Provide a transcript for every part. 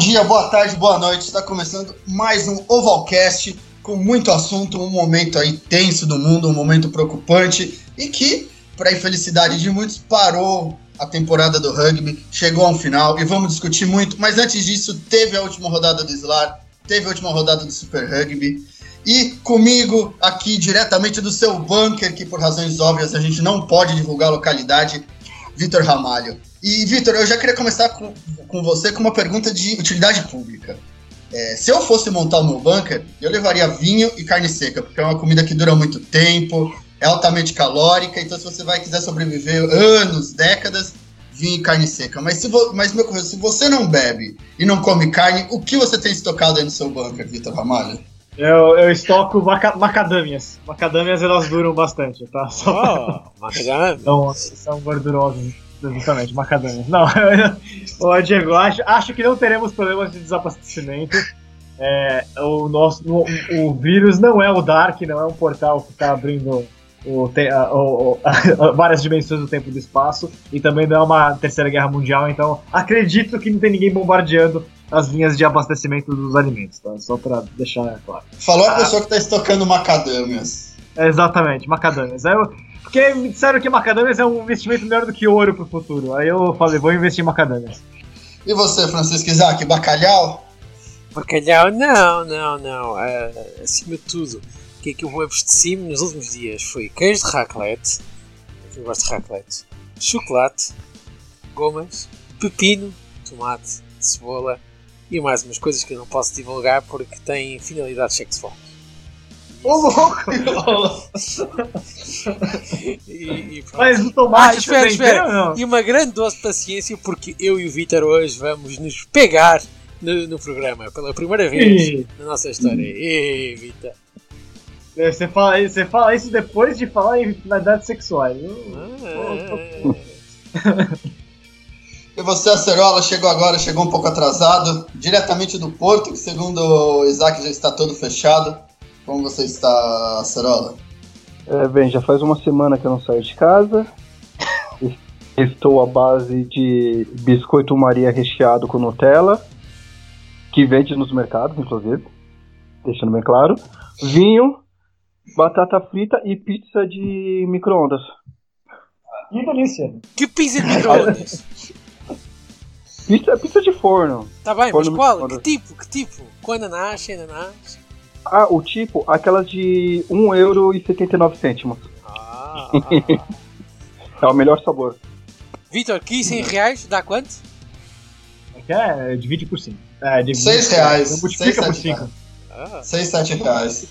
Dia, boa tarde, boa noite. Está começando mais um Ovalcast com muito assunto, um momento aí tenso do mundo, um momento preocupante e que, para infelicidade de muitos, parou a temporada do rugby, chegou a um final e vamos discutir muito. Mas antes disso, teve a última rodada do SLAR, teve a última rodada do Super Rugby. E comigo, aqui diretamente do seu bunker, que por razões óbvias a gente não pode divulgar a localidade, Vitor Ramalho. E, Vitor, eu já queria começar com, com você com uma pergunta de utilidade pública. É, se eu fosse montar o meu bunker, eu levaria vinho e carne seca, porque é uma comida que dura muito tempo, é altamente calórica, então se você vai quiser sobreviver anos, décadas, vinho e carne seca. Mas se, vo, mas, meu se você não bebe e não come carne, o que você tem estocado aí no seu bunker, Vitor Ramalho? Eu, eu estoco maca, macadâmias. Macadâmias elas duram bastante, tá? Só... Oh, macadâmias? São, são gordurosas, justamente, macadâmias. Não, ô Diego, acho, acho que não teremos problemas de desabastecimento. É, o, nosso, o, o vírus não é o Dark, não é um portal que está abrindo o, o, o, várias dimensões do tempo e do espaço, e também não é uma terceira guerra mundial, então acredito que não tem ninguém bombardeando as linhas de abastecimento dos alimentos, tá? Só para deixar claro. Falou a ah. pessoa que está estocando macadâmias. exatamente, macadâmias. Aí eu, porque me disseram que macadâmias é um investimento melhor do que ouro pro futuro. Aí eu falei, vou investir em macadâmias. E você, Francisco Isaac, bacalhau? Bacalhau, não, não, não. Uh, acima de tudo, o que é que eu abasteci nos últimos dias foi queijo de raclette, eu gosto de raclette, chocolate, gomas, pepino, tomate, cebola, e mais umas coisas que eu não posso divulgar porque têm finalidades sexuais. Louco! e, e Mas o tomate ah, espera, espera. E uma grande dose de paciência porque eu e o Vitor hoje vamos nos pegar no, no programa pela primeira vez e... na nossa história. E Vitor. É, você fala, você fala isso depois de falar em finalidades sexuais. Ah, E você, Acerola, chegou agora, chegou um pouco atrasado, diretamente do Porto, que segundo o Isaac já está todo fechado. Como você está, Acerola? É, bem, já faz uma semana que eu não saio de casa. Estou à base de biscoito Maria recheado com Nutella, que vende nos mercados, inclusive, deixando bem claro. Vinho, batata frita e pizza de micro-ondas. Que delícia! Que pizza de micro-ondas? Pizza, pizza de forno. Tá bem, forno mas qual? Que tipo? Que tipo? Com ananás, sem ananás? Ah, o tipo, aquelas de 1,79€. Ah. é o melhor sabor. Vitor, 15 reais dá quanto? É, divide por 5. É, divide 6 reais. Multiplica por 5. 6, 7 reais.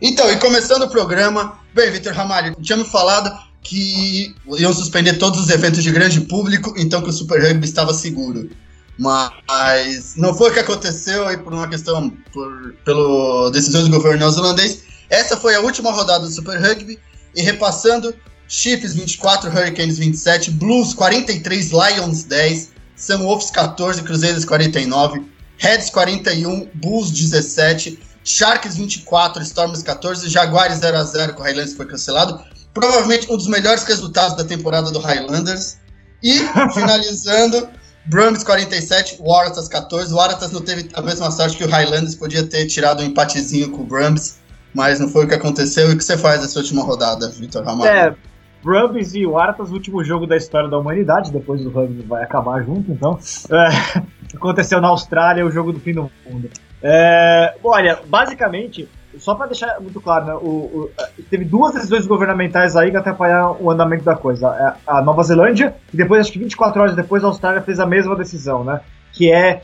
Então, e começando o programa, bem, Vitor Ramalho, tinha me falado que iam suspender todos os eventos de grande público, então que o Super Rugby estava seguro. Mas não foi o que aconteceu por uma questão, por, pelo decisão do governo neozelandês. Essa foi a última rodada do Super Rugby e repassando, Chiefs 24, Hurricanes 27, Blues 43, Lions 10, Sun Wolves 14, Cruzeiros 49, Reds 41, Bulls 17, Sharks 24, Storms 14, Jaguares 0x0 com o Highlanders foi cancelado. Provavelmente um dos melhores resultados da temporada do Highlanders. E, finalizando, Brums 47, Waratahs 14. O Waratahs não teve a mesma sorte que o Highlanders, podia ter tirado um empatezinho com o Brums, mas não foi o que aconteceu. E o que você faz nessa última rodada, Vitor Ramalho? É, Brums e Waratahs, o último jogo da história da humanidade, depois do rugby vai acabar junto, então. É, aconteceu na Austrália, o jogo do fim do mundo. É, olha, basicamente, só para deixar muito claro, né, o, o, teve duas decisões governamentais aí que atrapalharam o andamento da coisa. A, é, a Nova Zelândia, e depois, acho que 24 horas depois, a Austrália fez a mesma decisão, né? Que é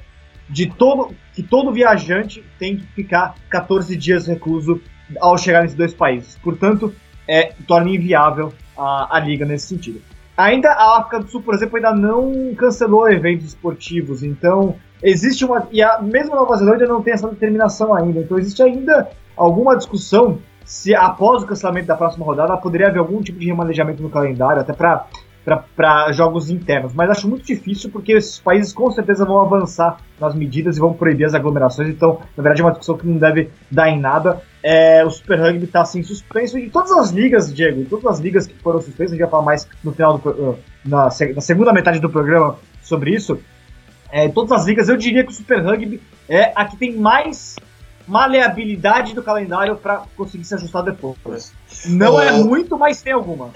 de todo que todo viajante tem que ficar 14 dias recluso ao chegar nesses dois países. Portanto, é, torna inviável a, a liga nesse sentido. Ainda a África do Sul, por exemplo, ainda não cancelou eventos esportivos, então existe uma. E a mesma Nova Zelândia não tem essa determinação ainda. Então existe ainda alguma discussão se após o cancelamento da próxima rodada poderia haver algum tipo de remanejamento no calendário, até para para jogos internos, mas acho muito difícil porque esses países com certeza vão avançar nas medidas e vão proibir as aglomerações, então na verdade é uma discussão que não deve dar em nada. é, o Super Rugby está assim suspenso e todas as ligas, Diego, todas as ligas que foram suspensas, a gente vai falar mais no final do, uh, na, na segunda metade do programa sobre isso. É, todas as ligas, eu diria que o Super Rugby é a que tem mais maleabilidade do calendário para conseguir se ajustar depois. Não é muito, mas tem alguma.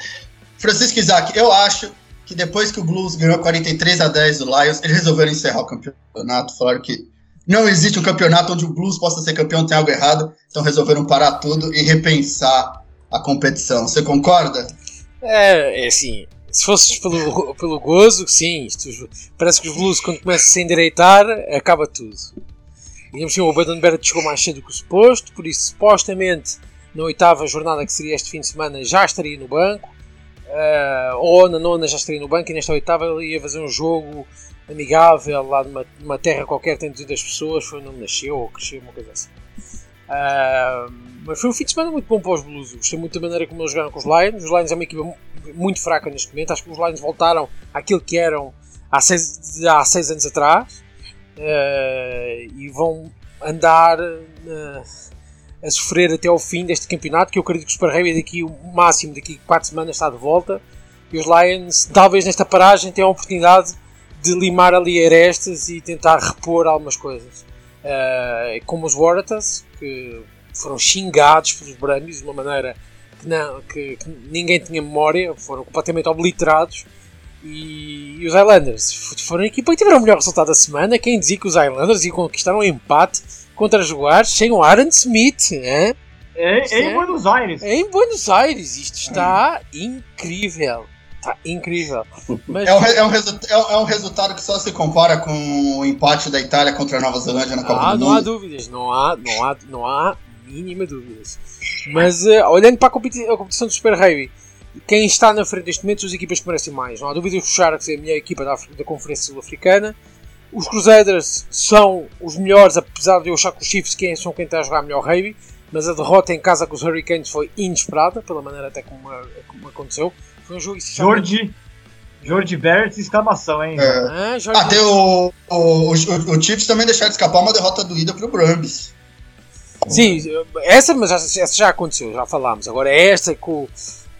Francisco Isaac, eu acho que depois que o Blues ganhou 43 a 10 do Lions, eles resolveram encerrar o campeonato, falaram que não existe um campeonato onde o Blues possa ser campeão, tem algo errado, então resolveram parar tudo e repensar a competição. Você concorda? É, é assim, se fosses pelo, pelo gozo, sim, isto, parece que os Blues quando começam a se endireitar, acaba tudo. E assim, o Baden Barrett chegou mais cedo que o suposto, por isso supostamente na oitava jornada que seria este fim de semana já estaria no banco. Uh, ou na nona já estaria no banco e nesta oitava ele ia fazer um jogo amigável lá numa, numa terra qualquer tem 200 pessoas, foi onde nasceu ou cresceu, uma coisa assim. Uh, mas foi um fim de semana muito bom para os Blues. Gostei muito da maneira como eles jogaram com os Lions. Os Lions é uma equipa muito fraca neste momento. Acho que os Lions voltaram àquilo que eram há seis, há seis anos atrás uh, e vão andar uh, a sofrer até ao fim deste campeonato. Que eu acredito que o Super Rugby daqui o máximo daqui 4 semanas está de volta. E os Lions, talvez nesta paragem, tenham a oportunidade de limar ali arestas e tentar repor algumas coisas. Uh, como os Waratahs, que foram xingados pelos Brumbies de uma maneira que, não, que, que, ninguém tinha memória, foram completamente obliterados. E, e os Islanders foram a equipa que tiveram o melhor resultado da semana. Quem dizia que os Islanders iam conquistar um empate contra Jaguares sem o Aaron Smith? Hein? É, é, em Buenos Aires. É em Buenos Aires. Isto está incrível. Tá incrível. Mas... É, um, é, um é, é, um, resultado que só se compara com o empate da Itália contra a Nova Zelândia na Copa ah, do não Mundo. Não há dúvidas, não há, não há, não há mínima dúvidas. Mas uh, olhando para a, competi a, competição do Super Rugby, quem está na frente neste momento são as equipas que merecem mais. Não há dúvidas que os Sharks é a melhor equipa da, da Conferência Sul-Africana. Os Crusaders são os melhores, apesar de eu achar que os Chiefs quem, são quem está a jogar melhor rugby. Mas a derrota em casa com os Hurricanes foi inesperada, pela maneira até como, como aconteceu. Foi um jogo Jorge, Jorge Barrett, exclamação, hein? É. Ah, Jorge... Até o, o, o, o Chiefs também deixaram de escapar uma derrota doída pro Brambis. Sim, essa, mas essa já aconteceu, já falámos. Agora é esta o,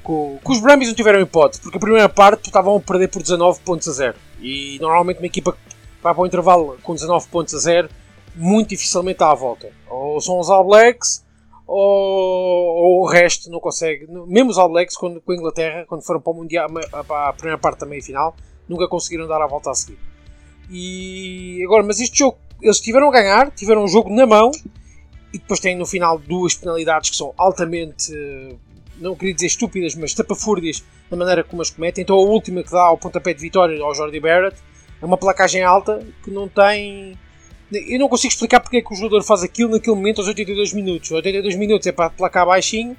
que, que os Brumbies não tiveram hipótese, porque a primeira parte estavam a perder por 19 pontos a 0. E normalmente uma equipa que vai para o intervalo com 19 pontos a 0, muito dificilmente dá a volta. Ou são os All Blacks, ou, ou, o resto não consegue. Mesmo os All Blacks, quando, com a Inglaterra, quando foram para, o mundial, para a primeira parte da meia final, nunca conseguiram dar a volta a seguir. E agora, mas este jogo, eles tiveram a ganhar, tiveram um jogo na mão e depois têm no final duas penalidades que são altamente, não queria dizer estúpidas, mas tapafúrdias na maneira como as cometem. Então a última que dá ao pontapé de vitória ao Jordi Barrett é uma placagem alta que não tem eu não consigo explicar porque é que o jogador faz aquilo naquele momento aos 82 minutos. 82 minutos é para placar baixinho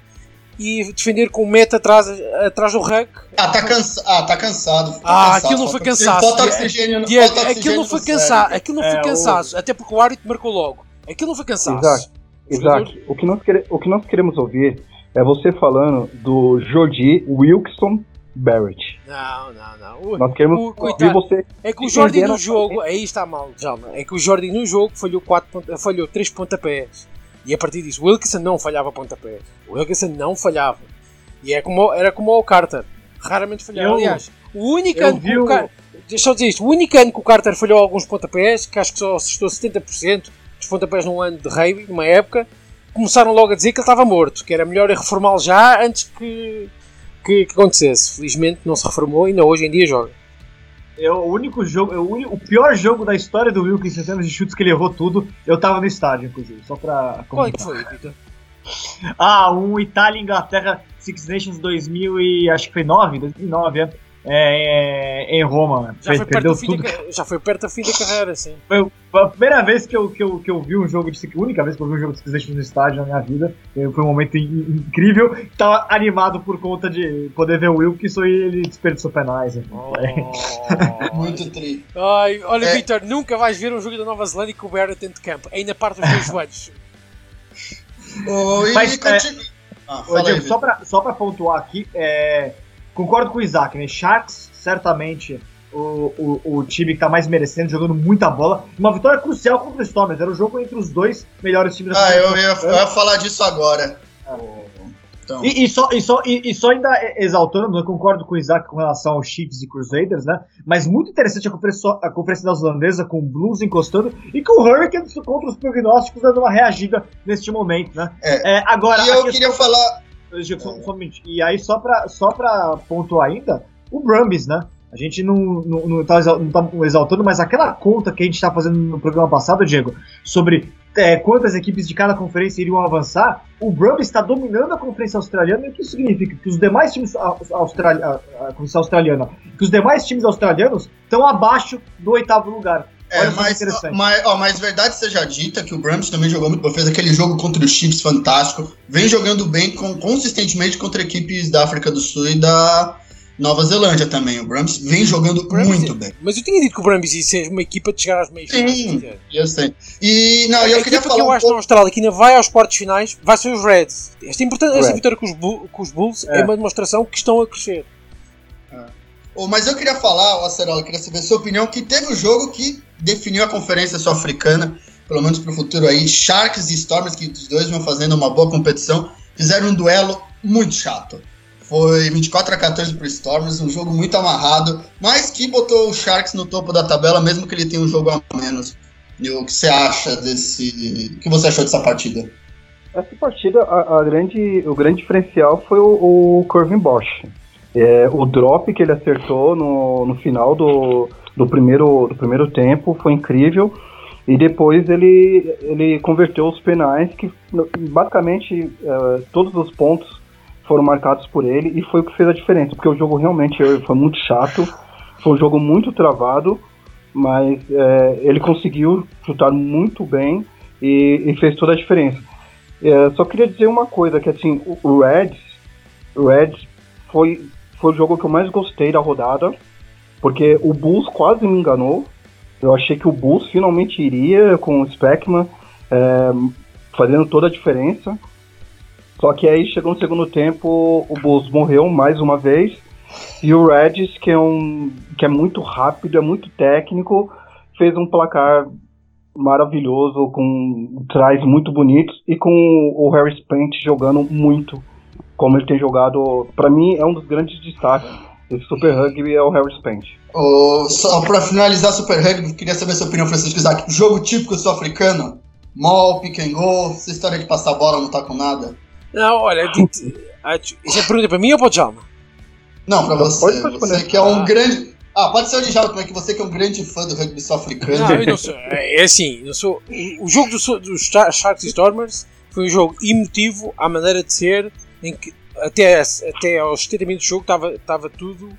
e defender com o meta atrás, atrás do rack. Ah, está cansa ah, tá cansado. Tá ah, cansado, aquilo não foi cansaço. Falta oxigênio, Diego, falta oxigênio aquilo não foi cansaço. Aquilo não foi é, cansaço. Até porque o árbitro marcou logo. Aquilo não foi cansaço. Exato. Exato. O que, nós queremos, o que nós queremos ouvir é você falando do Jordi Wilkson Barrett. Não, não, não. Nós queremos o, ouvir você. É que o Jordi no jogo. Aí está mal, Jalma. É que o Jordi no jogo falhou, quatro, falhou 3 pontapés. E a partir disso, o Wilkinson não falhava pontapés. O Wilkinson não falhava. E é como, era como o Carter. Raramente falhava. Eu, Aliás, o único ano que o Carter. Deixa eu dizer isto. O único ano que o Carter falhou alguns pontapés, que acho que só assustou 70% dos pontapés num ano de rugby, numa época, começaram logo a dizer que ele estava morto, que era melhor reformá-lo já antes que que, que acontecesse. Felizmente não se reformou e ainda hoje em dia joga. É o único jogo, é o, único, o pior jogo da história do Wilkins em termos de chutes que ele errou tudo. Eu tava no estádio, inclusive, só pra. Qual é que foi, Peter? Ah, um Itália Inglaterra Six Nations 2000 e acho que foi 9, 2009, é é, é, em Roma. Já foi, perdeu tudo. Da, já foi perto do fim da carreira, sim. Foi a primeira vez que eu, que eu, que eu vi um jogo de a única vez que eu vi um jogo de Six no estádio na minha vida. Foi um momento incrível. Tava animado por conta de poder ver o Wilkinson e ele desperdiçou penais. Oh, Muito triste. Ai, olha, é. Victor, nunca vais ver um jogo da Nova Zelândia com o Barrett dentro de campo. Ainda parte os dois joelhos. Oh, Mas, é, ah, aí, só, pra, só pra pontuar aqui, é, Concordo com o Isaac, né? Sharks certamente o, o, o time que tá mais merecendo, jogando muita bola. Uma vitória crucial contra o Stormers. Era o jogo entre os dois melhores times da Ah, eu ia, eu ia falar disso agora. Então. E, e, só, e, só, e, e, só ainda exaltando, eu concordo com o Isaac com relação aos Chiefs e Crusaders, né? Mas muito interessante a conferência, a conferência neozelandesa com o Blues encostando e com o Hurricanes contra os prognósticos dando uma reagida neste momento, né? É. é agora, e eu questão, queria falar. Só, e aí, só pra, só pra pontuar ainda, o Brumbies, né? A gente não, não, não, tá, não tá exaltando, mas aquela conta que a gente está fazendo no programa passado, Diego, sobre é, quantas equipes de cada conferência iriam avançar, o Brumbies está dominando a conferência australiana, e o que isso significa? Que os demais times australi a, a conferência australiana, que os demais times australianos estão abaixo do oitavo lugar. É, mas, mas, ó, mas verdade seja dita que o Brumbies também jogou muito, fez aquele jogo contra os Chiefs fantástico, vem jogando bem com, consistentemente contra equipes da África do Sul e da, Nova Zelândia também. O Brahms vem jogando muito bem. Mas eu tinha dito que o Brahms ia ser uma equipa de chegar às meias Sim, eu sei. E não, eu queria falar. que eu acho um na Austrália que ainda vai aos quartos finais vai ser os Reds. Esta, importante, esta vitória com os, com os Bulls é. é. uma demonstração que estão a crescer. Mas eu queria falar, Acerola, queria saber a sua opinião, que teve o um jogo que definiu a conferência sul-africana, pelo menos para o futuro aí. Sharks e Stormers, que os dois vão fazendo uma boa competição, fizeram um duelo muito chato. Foi 24 a 14 pro Stormers, um jogo muito amarrado, mas que botou o Sharks no topo da tabela, mesmo que ele tenha um jogo a menos. E o que você acha desse. O que você achou dessa partida? Essa partida, a, a grande, o grande diferencial foi o, o Corvin Bosch. É, o drop que ele acertou no, no final do, do, primeiro, do primeiro tempo foi incrível. E depois ele, ele converteu os penais, que basicamente é, todos os pontos foram marcados por ele e foi o que fez a diferença, porque o jogo realmente foi muito chato, foi um jogo muito travado, mas é, ele conseguiu chutar muito bem e, e fez toda a diferença. É, só queria dizer uma coisa, que assim, o Reds, o Reds foi, foi o jogo que eu mais gostei da rodada, porque o Bulls quase me enganou. Eu achei que o Bulls finalmente iria com o Speckman, é, fazendo toda a diferença. Só que aí chegou no segundo tempo, o Bulls morreu mais uma vez. E o Regis, que é, um, que é muito rápido, é muito técnico, fez um placar maravilhoso, com trás muito bonitos e com o Harris Pant jogando muito, como ele tem jogado. Para mim, é um dos grandes destaques desse Super Rugby é o Harris Pant. Oh, só para finalizar Super Rugby, queria saber a sua opinião, Francisco Isaac. Jogo típico sul-africano? Mall, pick and go, essa história de passar a bola não tá com nada? Não, olha, isso é pergunta para mim ou para o Djalma? Não, para você. Você que é um ah. grande. Ah, pode ser o Djalma também, que você que é um grande fã do rugby sul-africano. Não, eu não sou. É, é assim, eu sou. O jogo dos do Sharks e Stormers foi um jogo emotivo à maneira de ser, em que até, até aos 70 minutos do jogo estava, estava tudo.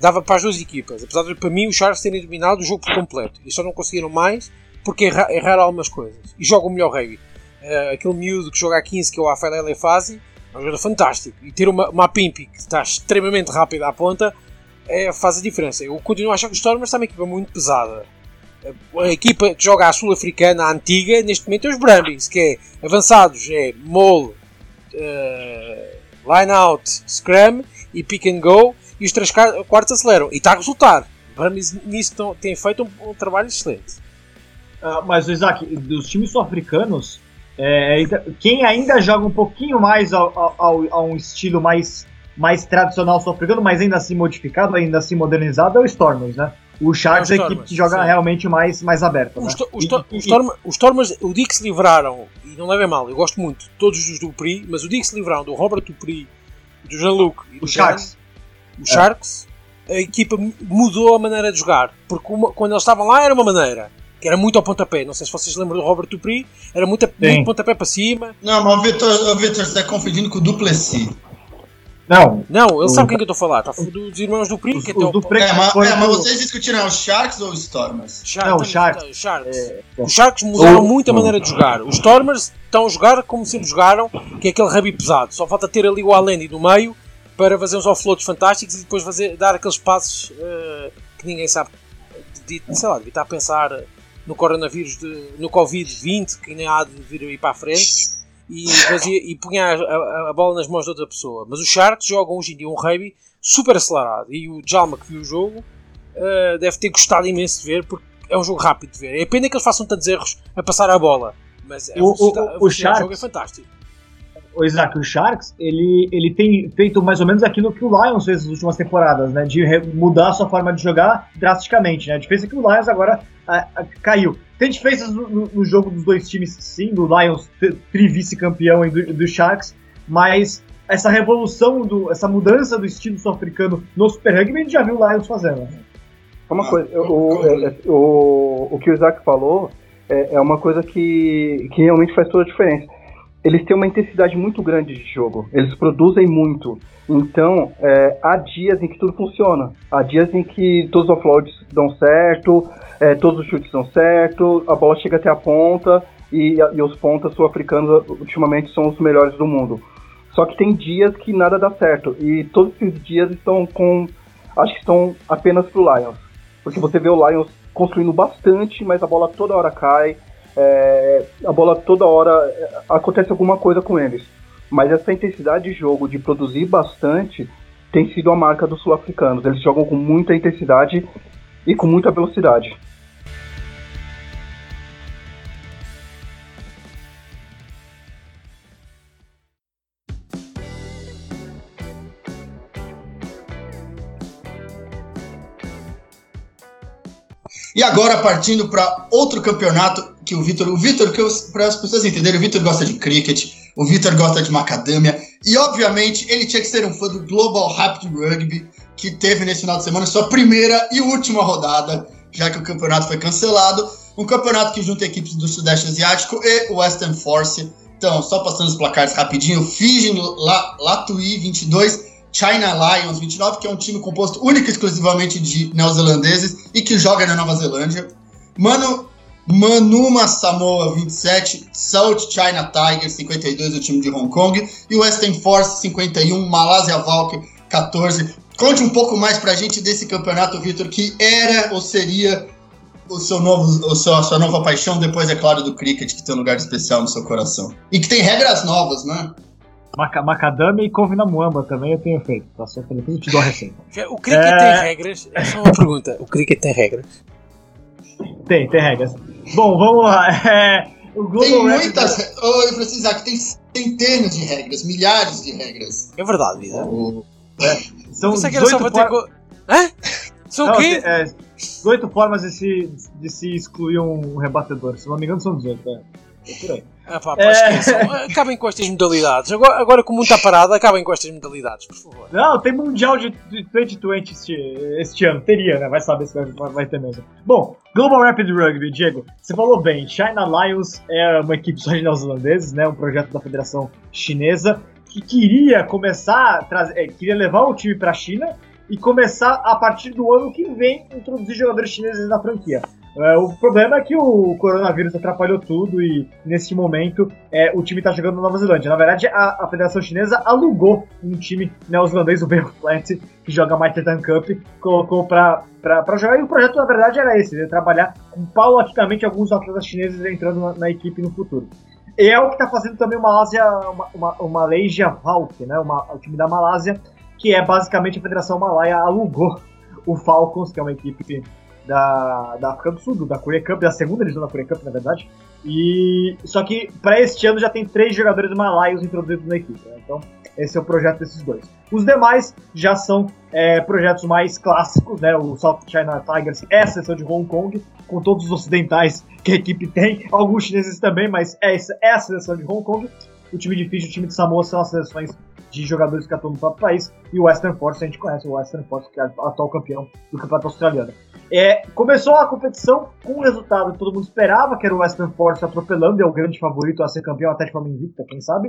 dava para as duas equipas. Apesar de para mim os Sharks terem dominado o jogo por completo. E só não conseguiram mais porque erraram algumas coisas. E jogam melhor rugby uh, aquele miúdo que joga a 15, que é o Rafael Fazi, é um jogador fantástico. E ter uma, uma Pimpi que está extremamente rápida à ponta é, faz a diferença. Eu continuo a achar que o Stormers está uma equipa muito pesada. A equipa que joga a sul-africana, a antiga, neste momento é os Brumbies, que é avançados, é Mole, uh, Line Out, Scrum e Pick and Go, e os três quartos aceleram. E está a resultar. Brumbies nisso têm feito um, um trabalho excelente. Uh, mas, Isaac, dos times sul-africanos, é, quem ainda joga um pouquinho mais ao, a um estilo mais, mais tradicional sul-africano, mas ainda assim modificado, ainda assim modernizado, é o Stormers, né? O Sharks é, a equipe que joga sim. realmente mais, mais aberta. Né? Os, e, Storm, os Stormers, o dia que se livraram, e não levem mal, eu gosto muito de todos os Dupri, mas o dia que se livraram do Robert Dupri, do Jean-Luc e do Sharks, Jan, os Sharks, a equipa mudou a maneira de jogar, porque uma, quando eles estavam lá era uma maneira que era muito ao pontapé. Não sei se vocês lembram do Robert Dupri, era muito, muito pontapé para cima. Não, mas o Victor, o Victor está confundindo com o Duplessis. Não. Não, ele o... sabe quem que eu estou a falar. Está dos irmãos Dupri. Que é, o Dupri é, mas, é, mas vocês discutiram os Sharks ou os Stormers? Sharks, não, os Sharks. Sharks. É, é. Os Sharks mudaram muito a maneira de jogar. Os Stormers estão a jogar como sempre jogaram, que é aquele rabi pesado. Só falta ter ali o Alendi no meio para fazer uns offloads fantásticos e depois fazer, dar aqueles passos uh, que ninguém sabe. De, de, sei lá, devia estar a pensar no coronavírus, de, no Covid-20, que nem há de vir aí para a frente, e, fazia, e punha a, a, a, bola nas mãos de outra pessoa. Mas os Sharks jogam hoje em dia um rugby super acelerado. E o Jalma que viu o jogo uh, deve ter gostado imenso de ver, porque é um jogo rápido de ver. É pena que eles façam tantos erros a passar a bola, mas o, o, o, Sharks, jogo é fantástico. O Isaac, o Sharks, ele, ele tem feito mais ou menos aquilo que o Lions fez nas últimas temporadas, né? De mudar a sua forma de jogar drasticamente, né? A diferença é que o Lions agora a, a, caiu. Tem diferenças no, no, no, jogo dos dois times, sim, do Lions tri-vice-campeão e do, do Sharks, mas essa revolução, do, essa mudança do estilo sul-africano no Super Rugby, a gente já viu o Lions fazendo. Né? Uma ah, coisa, o, é, é, o, o que o Isaac falou é, é uma coisa que, que realmente faz toda a diferença. Eles têm uma intensidade muito grande de jogo, eles produzem muito. Então, é, há dias em que tudo funciona. Há dias em que todos os offloads dão certo, é, todos os chutes dão certo, a bola chega até a ponta e, e os pontas sul-africanos ultimamente são os melhores do mundo. Só que tem dias que nada dá certo. E todos esses dias estão com. Acho que estão apenas pro Lions. Porque você vê o Lions construindo bastante, mas a bola toda hora cai. É, a bola toda hora. É, acontece alguma coisa com eles. Mas essa intensidade de jogo, de produzir bastante, tem sido a marca dos sul-africanos. Eles jogam com muita intensidade e com muita velocidade. E agora partindo para outro campeonato que o Vitor, o Vitor, para as pessoas entenderem, o Vitor gosta de cricket, o Vitor gosta de macadâmia e obviamente ele tinha que ser um fã do Global Rapid Rugby que teve nesse final de semana sua primeira e última rodada, já que o campeonato foi cancelado. Um campeonato que junta equipes do Sudeste Asiático e Western Force. Então, só passando os placares rapidinho, Fiji, Latui 22, China Lions 29, que é um time composto única e exclusivamente de neozelandeses e que joga na Nova Zelândia. Mano, Manuma Samoa 27, South China Tigers 52, o time de Hong Kong, e Western Force 51, Malásia Valk 14. Conte um pouco mais pra gente desse campeonato, Vitor, que era ou seria o seu novo, o seu, a sua nova paixão, depois, é claro, do cricket, que tem um lugar especial no seu coração. E que tem regras novas, né? Mac macadamia e couve na muamba também eu tenho feito. Tá só depois eu te dou a receita. O cricket é... tem regras? É só uma pergunta. O cricket tem regras? Tem, tem regras. Bom, vamos lá. É, o Global tem muitas. regras. Oh, Francisco, aqui tem centenas de regras, milhares de regras. É verdade, vida. Oh. É, são Você quer só bater for... Hã? São o quê? É, 18 formas de se, de se excluir um rebatedor. Se não me engano, são 18. É, é por aí. Ah, pá, pá, é... Acabem com estas modalidades. Agora, agora com muita parada, acabem com estas modalidades, por favor. Não, tem Mundial de 2020 este, este ano. Teria, né? Vai saber se vai, vai ter mesmo. Bom, Global Rapid Rugby, Diego, você falou bem. China Lions é uma equipe só de neozelandeses, né? Um projeto da Federação Chinesa que queria começar, trazer, é, queria levar o time para a China e começar a partir do ano que vem introduzir jogadores chineses na franquia. É, o problema é que o coronavírus atrapalhou tudo e, nesse momento, é, o time está jogando na Nova Zelândia. Na verdade, a, a Federação Chinesa alugou um time neozelandês, o Bay Plant, que joga a Titan Cup, colocou para jogar. E o projeto, na verdade, era esse: trabalhar com, paulatinamente alguns atletas chineses entrando na, na equipe no futuro. E é o que está fazendo também o Malásia, uma, uma, uma Malaysia né, uma, o time da Malásia, que é basicamente a Federação Malaia alugou o Falcons, que é uma equipe da, da África do Sul, da Korea Cup, da segunda divisão da Korea Cup, na verdade. E só que para este ano já tem três jogadores malaios introduzidos na equipe. Né? Então esse é o projeto desses dois. Os demais já são é, projetos mais clássicos, né? O South China Tigers é a seleção de Hong Kong, com todos os ocidentais que a equipe tem, alguns chineses também, mas essa é a seleção de Hong Kong. O time de Fiji e o time de Samoa são as seleções de jogadores que atuam no próprio país. E o Western Force, a gente conhece o Western Force, que é o atual campeão do campeonato australiano. É, começou a competição com um resultado que todo mundo esperava, que era o Western Force atropelando, é o grande favorito a ser campeão até de forma invicta, quem sabe.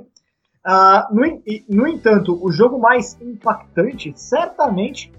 Uh, no, no entanto, o jogo mais impactante, certamente,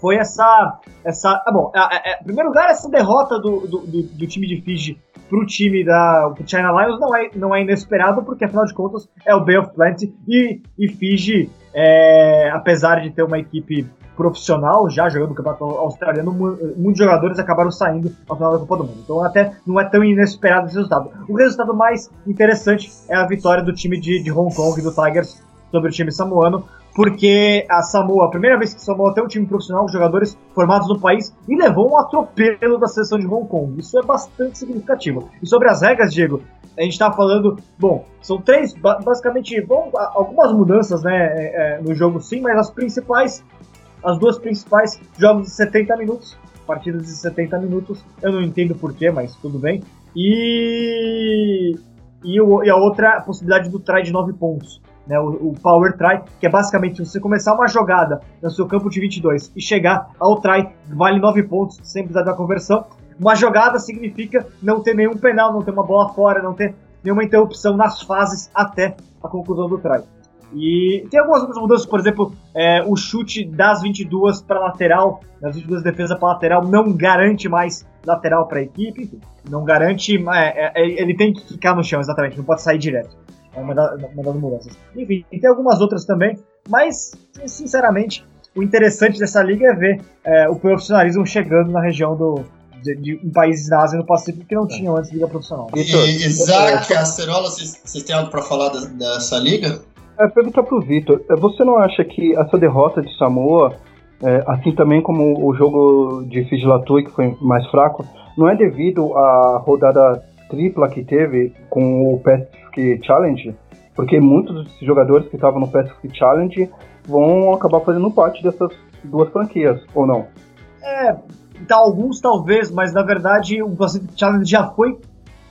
foi essa. essa ah, bom, é, é, em primeiro lugar, essa derrota do, do, do, do time de Fiji pro time da China Lions não é, não é inesperado, porque afinal de contas é o Bay of Plenty e, e Fiji, é, apesar de ter uma equipe profissional já jogando no campeonato australiano, muitos jogadores acabaram saindo ao final da Copa do Mundo. Então até não é tão inesperado esse resultado. O resultado mais interessante é a vitória do time de, de Hong Kong, do Tigers, sobre o time samoano, porque a Samoa, a primeira vez que Samoa tem um time profissional com jogadores formados no país e levou um atropelo da seleção de Hong Kong. Isso é bastante significativo. E sobre as regras, Diego, a gente está falando, bom, são três, basicamente, bom, algumas mudanças né, é, é, no jogo sim, mas as principais, as duas principais, jogos de 70 minutos, partidas de 70 minutos, eu não entendo porquê, mas tudo bem. E, e, e a outra possibilidade do try de 9 pontos né, o, o, power try, que é basicamente você começar uma jogada no seu campo de 22 e chegar ao try, vale 9 pontos, sem precisar da conversão. Uma jogada significa não ter nenhum penal, não ter uma bola fora, não ter nenhuma interrupção nas fases até a conclusão do try. E tem algumas outras mudanças, por exemplo, é, o chute das 22 para lateral, das 22 defesas para lateral, não garante mais lateral para a equipe, não garante, é, é, ele tem que ficar no chão, exatamente, não pode sair direto. É uma, da, uma das mudanças. Enfim, tem algumas outras também, mas, sinceramente, o interessante dessa liga é ver é, o profissionalismo chegando na região do, de, de, países da Ásia e no Pacífico que não é. tinham antes liga profissional. E, Isaac, Acerola, vocês, têm algo para falar dessa liga? É, perguntar pro Vitor, é, você não acha que essa derrota de Samoa, é, assim também como o jogo de Fijilatui, que foi mais fraco, não é devido à rodada tripla que teve com o Pacific Challenge, porque muitos dos jogadores que estavam no Pacific Challenge vão acabar fazendo parte dessas duas franquias, ou não? É, tá, alguns talvez, mas na verdade o Pacific Challenge já foi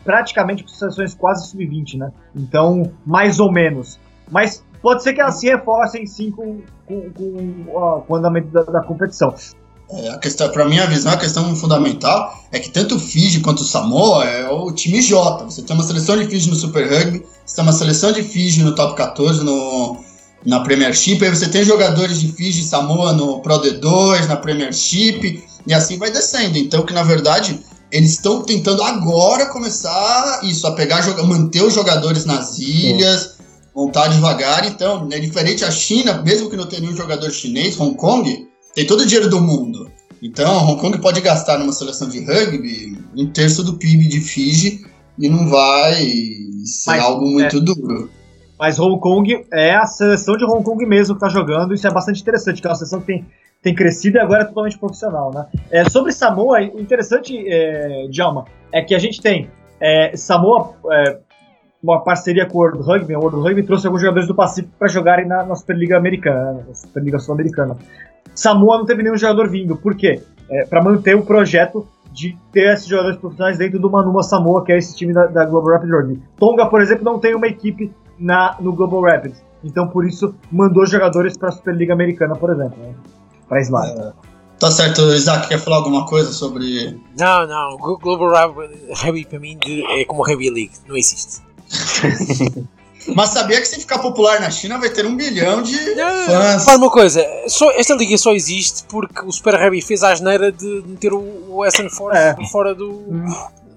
praticamente para seleções quase sub-20, né? Então, mais ou menos. Mas pode ser que elas se reforcem sim com, com, com, com o andamento da, da competição. É, a questão, para minha visão, a questão fundamental é que tanto o Fiji quanto o Samoa é o time J. Você tem uma seleção de Fiji no Super Rugby, você tem uma seleção de Fiji no Top 14 no, na Premiership, aí você tem jogadores de Fiji e Samoa no Pro D2, na Premiership, e assim vai descendo. Então, que na verdade eles estão tentando agora começar isso, a pegar, manter os jogadores nas ilhas, montar devagar. Então, é diferente a China, mesmo que não tenha nenhum jogador chinês, Hong Kong tem todo o dinheiro do mundo. Então, Hong Kong pode gastar numa seleção de rugby um terço do PIB de Fiji e não vai ser Mas, algo muito é, duro. Mas Hong Kong é a seleção de Hong Kong mesmo que está jogando, isso é bastante interessante, que é uma seleção que tem, tem crescido e agora é totalmente profissional, né? É, sobre Samoa, o interessante, é, Djalma, é que a gente tem é, Samoa, é, uma parceria com o World Rugby, o World Rugby trouxe alguns jogadores do Pacífico para jogarem na, na Superliga Americana, na Superliga Sul-Americana. Samoa não teve nenhum jogador vindo. Por quê? É, para manter o projeto de ter esses jogadores profissionais dentro do Manuma Samoa, que é esse time da, da Global Rapid Rugby. Tonga, por exemplo, não tem uma equipe na, no Global Rapids. Então, por isso, mandou jogadores para a Superliga Americana, por exemplo, né? para Islam. É. Tá certo, Isaac, quer falar alguma coisa sobre. Não, não, Global Rugby para mim é como Rugby League, não existe. Mas sabia que se ficar popular na China vai ter um bilhão de fãs. Fala uma coisa, só, esta liga só existe porque o Super Heavy fez a asneira de meter o, o SN Force é. fora do,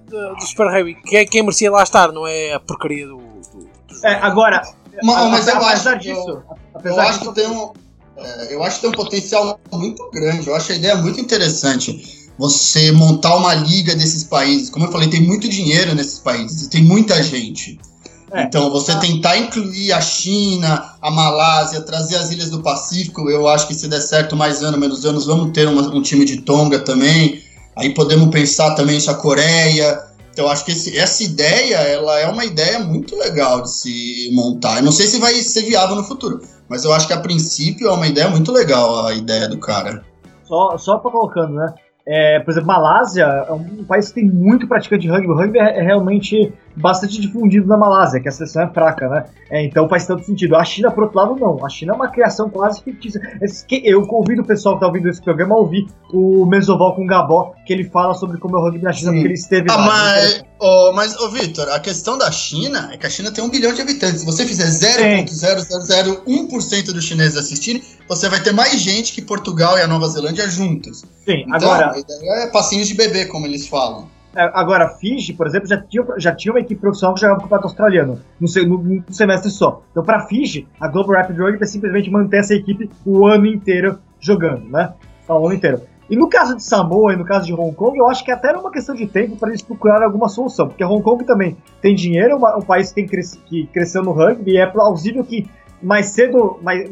do, do, Super Heavy. Quem, quem merecia lá estar, não é a porcaria do. do, do é, agora. Mas, mas eu acho disso. Eu, eu acho que tem um. É, eu acho que tem um potencial muito grande. Eu acho a ideia muito interessante você montar uma liga desses países. Como eu falei, tem muito dinheiro nesses países, tem muita gente. É. Então, você tentar incluir a China, a Malásia, trazer as ilhas do Pacífico, eu acho que se der certo mais ano, menos anos, vamos ter uma, um time de Tonga também. Aí podemos pensar também isso a Coreia. Então, acho que esse, essa ideia, ela é uma ideia muito legal de se montar. Eu não sei se vai ser viável no futuro, mas eu acho que a princípio é uma ideia muito legal a ideia do cara. Só, só para colocando, né? É, por exemplo, Malásia é um país que tem muito praticante de rugby. O rugby é, é realmente bastante difundido na Malásia, que a seleção é fraca, né? É, então faz tanto sentido. A China, por outro lado, não. A China é uma criação quase fictícia. Eu convido o pessoal que está ouvindo esse programa a ouvir o Mesoval com o Gabó, que ele fala sobre como é o rugby na China, Sim. porque ele esteve ah, lá. Mas, oh, mas oh, Vitor, a questão da China é que a China tem um bilhão de habitantes. Se você fizer 0,0001% dos chineses assistirem, você vai ter mais gente que Portugal e a Nova Zelândia juntos. Sim, então, agora. A ideia é passinhos de bebê, como eles falam. É, agora, Fiji, por exemplo, já tinha, já tinha uma equipe profissional que jogava o campeonato australiano no, no, no semestre só. Então, para Fiji, a Global Rapid Rugby é simplesmente manter essa equipe o ano inteiro jogando, né? O ano inteiro. E no caso de Samoa e no caso de Hong Kong, eu acho que até era uma questão de tempo para eles procurarem alguma solução, porque Hong Kong também tem dinheiro, é um país que, tem que cresceu no rugby, e é plausível que mais cedo, mais,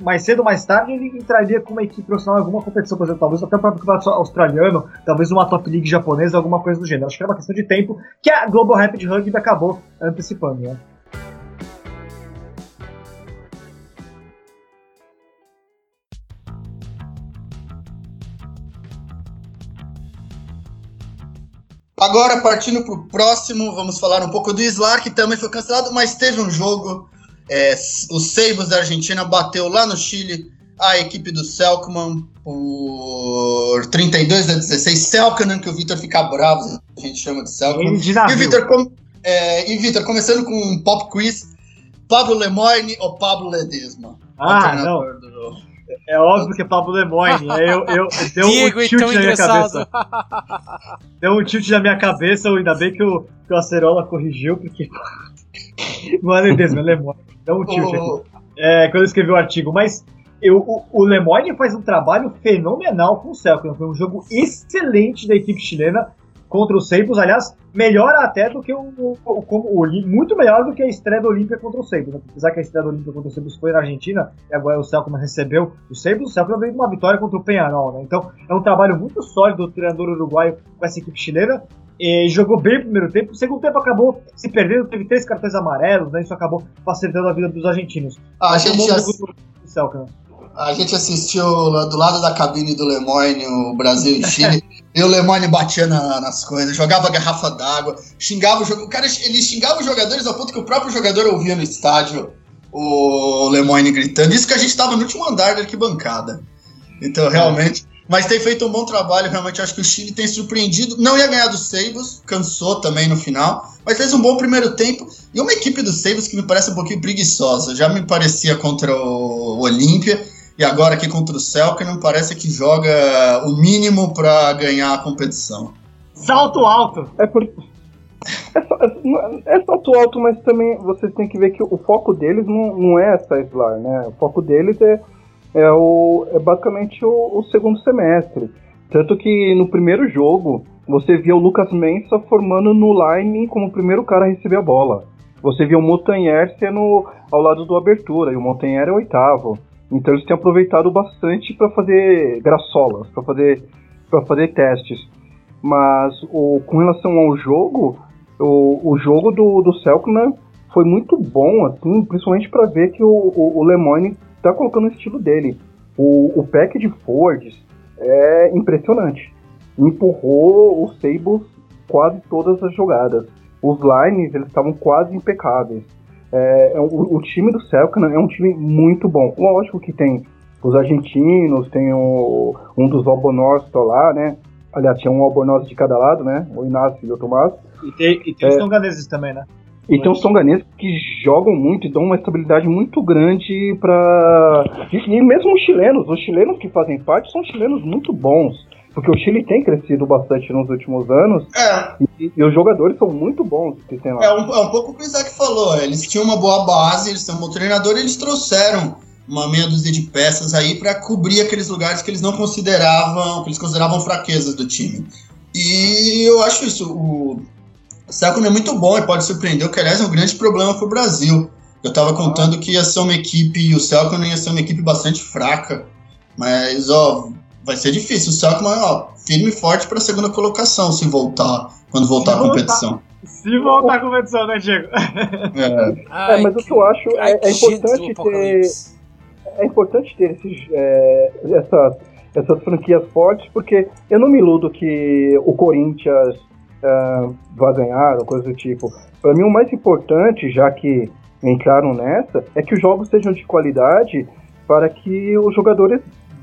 mais cedo ou mais tarde, ele entraria com uma equipe profissional em alguma competição, por exemplo, talvez até o próprio campeonato australiano, talvez uma top league japonesa, alguma coisa do gênero. Acho que era uma questão de tempo que a Global Rapid Rugby acabou antecipando, né? Agora, partindo para o próximo, vamos falar um pouco do Islar, que também foi cancelado, mas teve um jogo. É, o Seibos da Argentina bateu lá no Chile a equipe do Selkman por 32 a 16. Selkman, que o Vitor fica bravo, a gente chama de Selkman. E o Vitor, com, é, Vitor, começando com um pop quiz: Pablo Lemoyne ou Pablo Ledesma? Ah, não. Do... É óbvio que é Pablo Lemoyne. Eu, eu, deu Diego, um tilt então na minha cabeça. Deu um tilt na minha cabeça, ainda bem que o, que o Acerola corrigiu, porque. É Ledesma, é Lemoyne. Deu um tilt oh. aqui. É, quando eu escrevi o artigo. Mas eu, o, o Lemoyne faz um trabalho fenomenal com o Celta. Foi um jogo excelente da equipe chilena contra o Seibos, aliás, melhor até do que o, o, o, o, muito melhor do que a estreia do Olímpia contra o Seibos. Né? Apesar que a estreia do Olímpia contra o Seibos foi na Argentina, e agora o Celta recebeu o Seibos, o Celta veio uma vitória contra o Penharol, né? Então é um trabalho muito sólido do treinador uruguaio com essa equipe chilena. E jogou bem o primeiro tempo, o segundo tempo acabou se perdendo, teve três cartões amarelos, né? Isso acabou facilitando a vida dos argentinos. Ah, a gente já... do Celta? A gente assistiu do lado da cabine do Lemoyne, o Brasil e Chile, e o Lemoyne batia na, nas coisas, jogava garrafa d'água, xingava o jogador. O cara, ele xingava os jogadores ao ponto que o próprio jogador ouvia no estádio o Lemoyne gritando. Isso que a gente estava no último andar da arquibancada. Então, realmente. Mas tem feito um bom trabalho, realmente acho que o Chile tem surpreendido. Não ia ganhar do Seibos, cansou também no final, mas fez um bom primeiro tempo. E uma equipe do Seibos que me parece um pouquinho preguiçosa. Já me parecia contra o Olímpia e agora aqui contra o Celtic não parece que joga o mínimo para ganhar a competição. Salto alto! É por... É, só, é, salto alto, mas também vocês têm que ver que o foco deles não, não é essa Slar, né? O foco deles é, é, o, é basicamente o, o, segundo semestre. Tanto que no primeiro jogo, você via o Lucas Mensa formando no line como o primeiro cara a receber a bola. Você via o Montanher sendo ao lado do Abertura, e o Montanher é o oitavo. Então eles têm aproveitado bastante para fazer graçolas, para fazer fazer testes. Mas o, com relação ao jogo, o, o jogo do, do Selknam foi muito bom, assim, principalmente para ver que o, o, o Lemoyne está colocando o estilo dele. O, o pack de Fords é impressionante. Empurrou o Sables quase todas as jogadas. Os lines eles estavam quase impecáveis. É, é, o, o, time do Celcan é um time muito bom. Lógico que tem os argentinos, tem o, um dos Albonorso lá, né? Aliás, tinha um Albornoz de cada lado, né? O Inácio e o Tomás. E tem, e tem é, os tonganeses também, né? E tem os tonganeses que jogam muito e dão uma estabilidade muito grande para e, e, mesmo os chilenos, os chilenos que fazem parte são chilenos muito bons. Porque o Chile tem crescido bastante nos últimos anos. É. E, e os jogadores são muito bons que tem lá. É um, é um pouco o que o Isaac falou. Eles tinham uma boa base, eles têm um bom treinador e eles trouxeram uma meia dúzia de peças aí para cobrir aqueles lugares que eles não consideravam, que eles consideravam fraquezas do time. E eu acho isso. O Saco é muito bom e pode surpreender, o que aliás é um grande problema para o Brasil. Eu estava contando que ia ser uma equipe, o Celco ia ser uma equipe bastante fraca. Mas, ó, vai ser difícil. O Celtic, ó, firme e forte para a segunda colocação, se voltar, quando voltar a competição. Se voltar a competição, né, Diego? É, Ai, é mas o que eu acho é, é importante ter. É importante ter esses, é, essas, essas franquias fortes, porque eu não me iludo que o Corinthians uh, vai ganhar ou coisa do tipo. Para mim, o mais importante, já que entraram nessa, é que os jogos sejam de qualidade para que os jogadores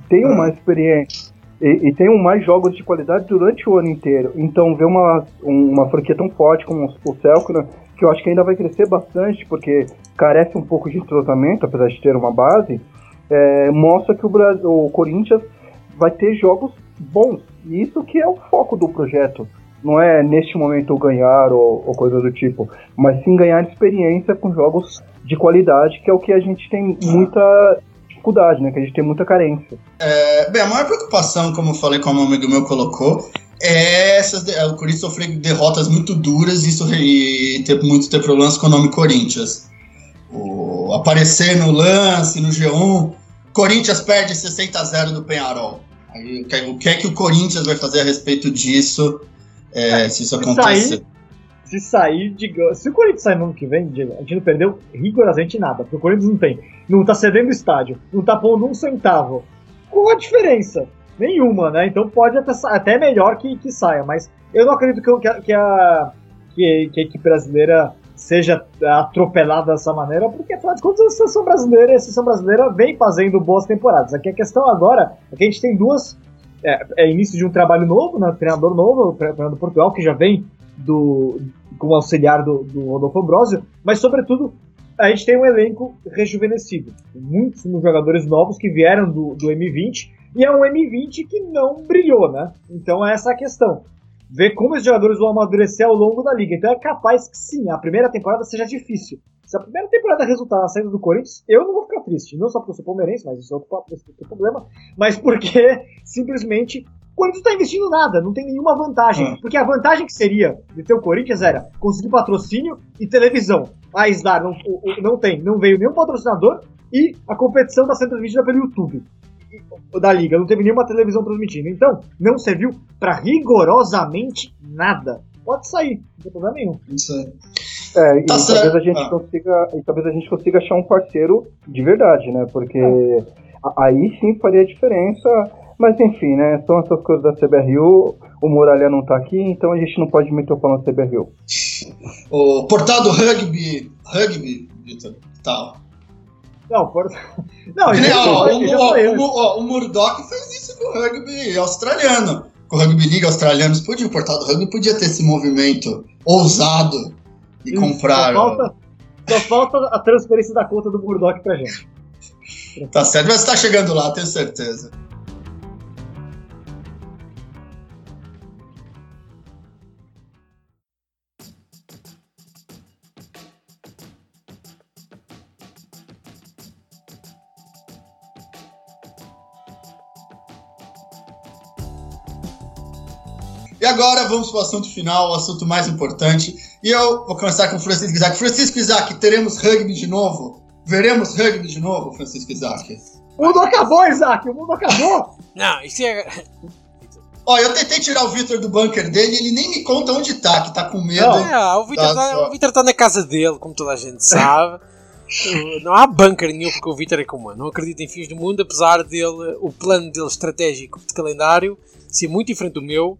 tenham mais experiência e, e, tenham mais jogos de qualidade durante o ano inteiro. Então, ver uma, uma franquia tão forte como o Celtic, que eu acho que ainda vai crescer bastante, porque carece um pouco de entrosamento, apesar de ter uma base, é, mostra que o, Brasil, o Corinthians vai ter jogos bons. E isso que é o foco do projeto. Não é neste momento ganhar ou, ou coisa do tipo, mas sim ganhar experiência com jogos de qualidade, que é o que a gente tem muita dificuldade, né? Que a gente tem muita carência. É, bem, a maior preocupação, como eu falei, como um amigo meu colocou, é essas, é, o Corinthians sofrer derrotas muito duras isso, e ter, muito ter problemas com o nome Corinthians. O, aparecer no lance, no G1. Corinthians perde 60 a 0 do Penharol. Aí, o que é que o Corinthians vai fazer a respeito disso, é, se isso acontecer? se sair, diga, se o Corinthians sair no ano que vem, diga, a gente não perdeu rigorosamente nada, porque o Corinthians não tem, não tá cedendo o estádio, não tá pondo um centavo. Qual a diferença? Nenhuma, né? Então pode até, até melhor que, que saia, mas eu não acredito que, que, que a, que, que a equipe brasileira seja atropelada dessa maneira, porque afinal de contas a seleção brasileira, a seleção brasileira vem fazendo boas temporadas. Aqui a questão agora é que a gente tem duas. É, é início de um trabalho novo, né? Treinador novo, treinador Portugal, que já vem do, como auxiliar do, do Rodolfo Ambrosio, mas sobretudo a gente tem um elenco rejuvenescido. Muitos jogadores novos que vieram do, do M20 e é um M20 que não brilhou, né? Então é essa a questão. Ver como os jogadores vão amadurecer ao longo da liga. Então é capaz que sim, a primeira temporada seja difícil. Se a primeira temporada resultar na saída do Corinthians, eu não vou ficar triste. Não só porque eu sou palmeirense, mas isso é outro, outro problema. Mas porque simplesmente Corinthians não tá investindo nada, não tem nenhuma vantagem. É. Porque a vantagem que seria de ter o Corinthians era conseguir patrocínio e televisão. A Isdar não, não tem, não veio nenhum patrocinador e a competição está sendo transmitida pelo YouTube da liga, não teve nenhuma televisão transmitindo. Então, não serviu para rigorosamente nada. Pode sair, não tem problema nenhum. Isso aí. É, e tá talvez a gente ah. consiga, e talvez a gente consiga achar um parceiro de verdade, né? Porque ah. aí sim faria diferença mas enfim, né? São essas coisas da CBRU. O Muralha não tá aqui, então a gente não pode meter o pau na CBRU. O portal do rugby. Rugby, Vitor, tal. Não, por... não, ó, o, o, o, o Murdoch fez isso com o rugby australiano. Com o rugby league australiano. Podia, o portal do rugby podia ter esse movimento ousado e isso, comprar. Só falta, só falta a transferência da conta do Murdoch pra gente. Tá certo, mas tá chegando lá, tenho certeza. Agora vamos para o assunto final, o assunto mais importante. E eu vou começar com o Francisco Isaac. Francisco Isaac, teremos rugby de novo? Veremos rugby de novo, Francisco Isaac? O mundo acabou, Isaac! O mundo acabou! Não, isso é. Ó, eu tentei tirar o Vitor do bunker dele ele nem me conta onde tá, que tá com medo. Não, é, o Vitor tá, Victor tá na casa dele, como toda a gente sabe. não há bunker nenhum porque o Vitor é como Não acredita em fins do mundo, apesar dele, o plano dele estratégico de calendário ser muito diferente do meu.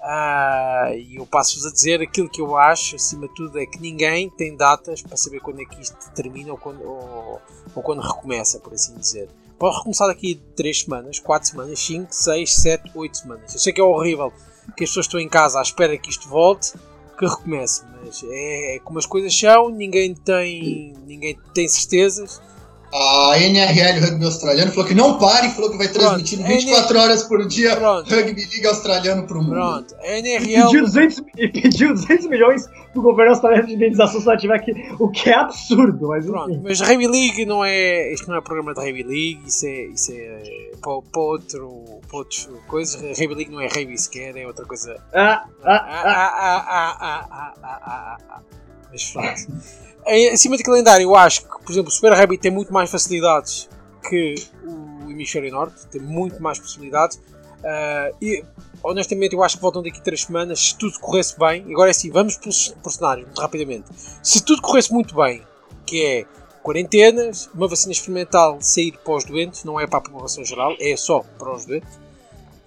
Uh, e eu passo-vos a dizer aquilo que eu acho, acima de tudo, é que ninguém tem datas para saber quando é que isto termina ou quando, ou, ou quando recomeça, por assim dizer. Pode recomeçar daqui 3 semanas, 4 semanas, 5, 6, 7, 8 semanas. Eu sei que é horrível que as pessoas estão em casa à espera que isto volte, que recomece, mas é, é como as coisas são, ninguém tem, ninguém tem certezas a NRL Rugby Australiano falou que não pare, falou que vai transmitir 24 horas por dia Pronto. Rugby League Australiano pro mundo. Pronto, a NRL. E pediu 200, e pediu 200 milhões pro governo australiano de indenização se ela tiver aqui, o que é absurdo, mas Pronto, mas Rugby League não é. Isto não é programa de Rugby League, isso é. Isso é para, para outro. Para outras coisas. Rugby League não é Rugby sequer, é outra coisa. Ah, ah, ah, ah, ah, ah, ah, ah, ah, ah, ah. Mas pronto. acima de calendário, eu acho que, por exemplo, o Super Rugby tem muito mais facilidades que o Hemisfério Norte, tem muito mais possibilidades. Uh, e honestamente, eu acho que voltam daqui 3 semanas. Se tudo corresse bem, agora é assim, vamos por cenário, muito rapidamente. Se tudo corresse muito bem, que é quarentenas, uma vacina experimental sair para os doentes, não é para a população geral, é só para os doentes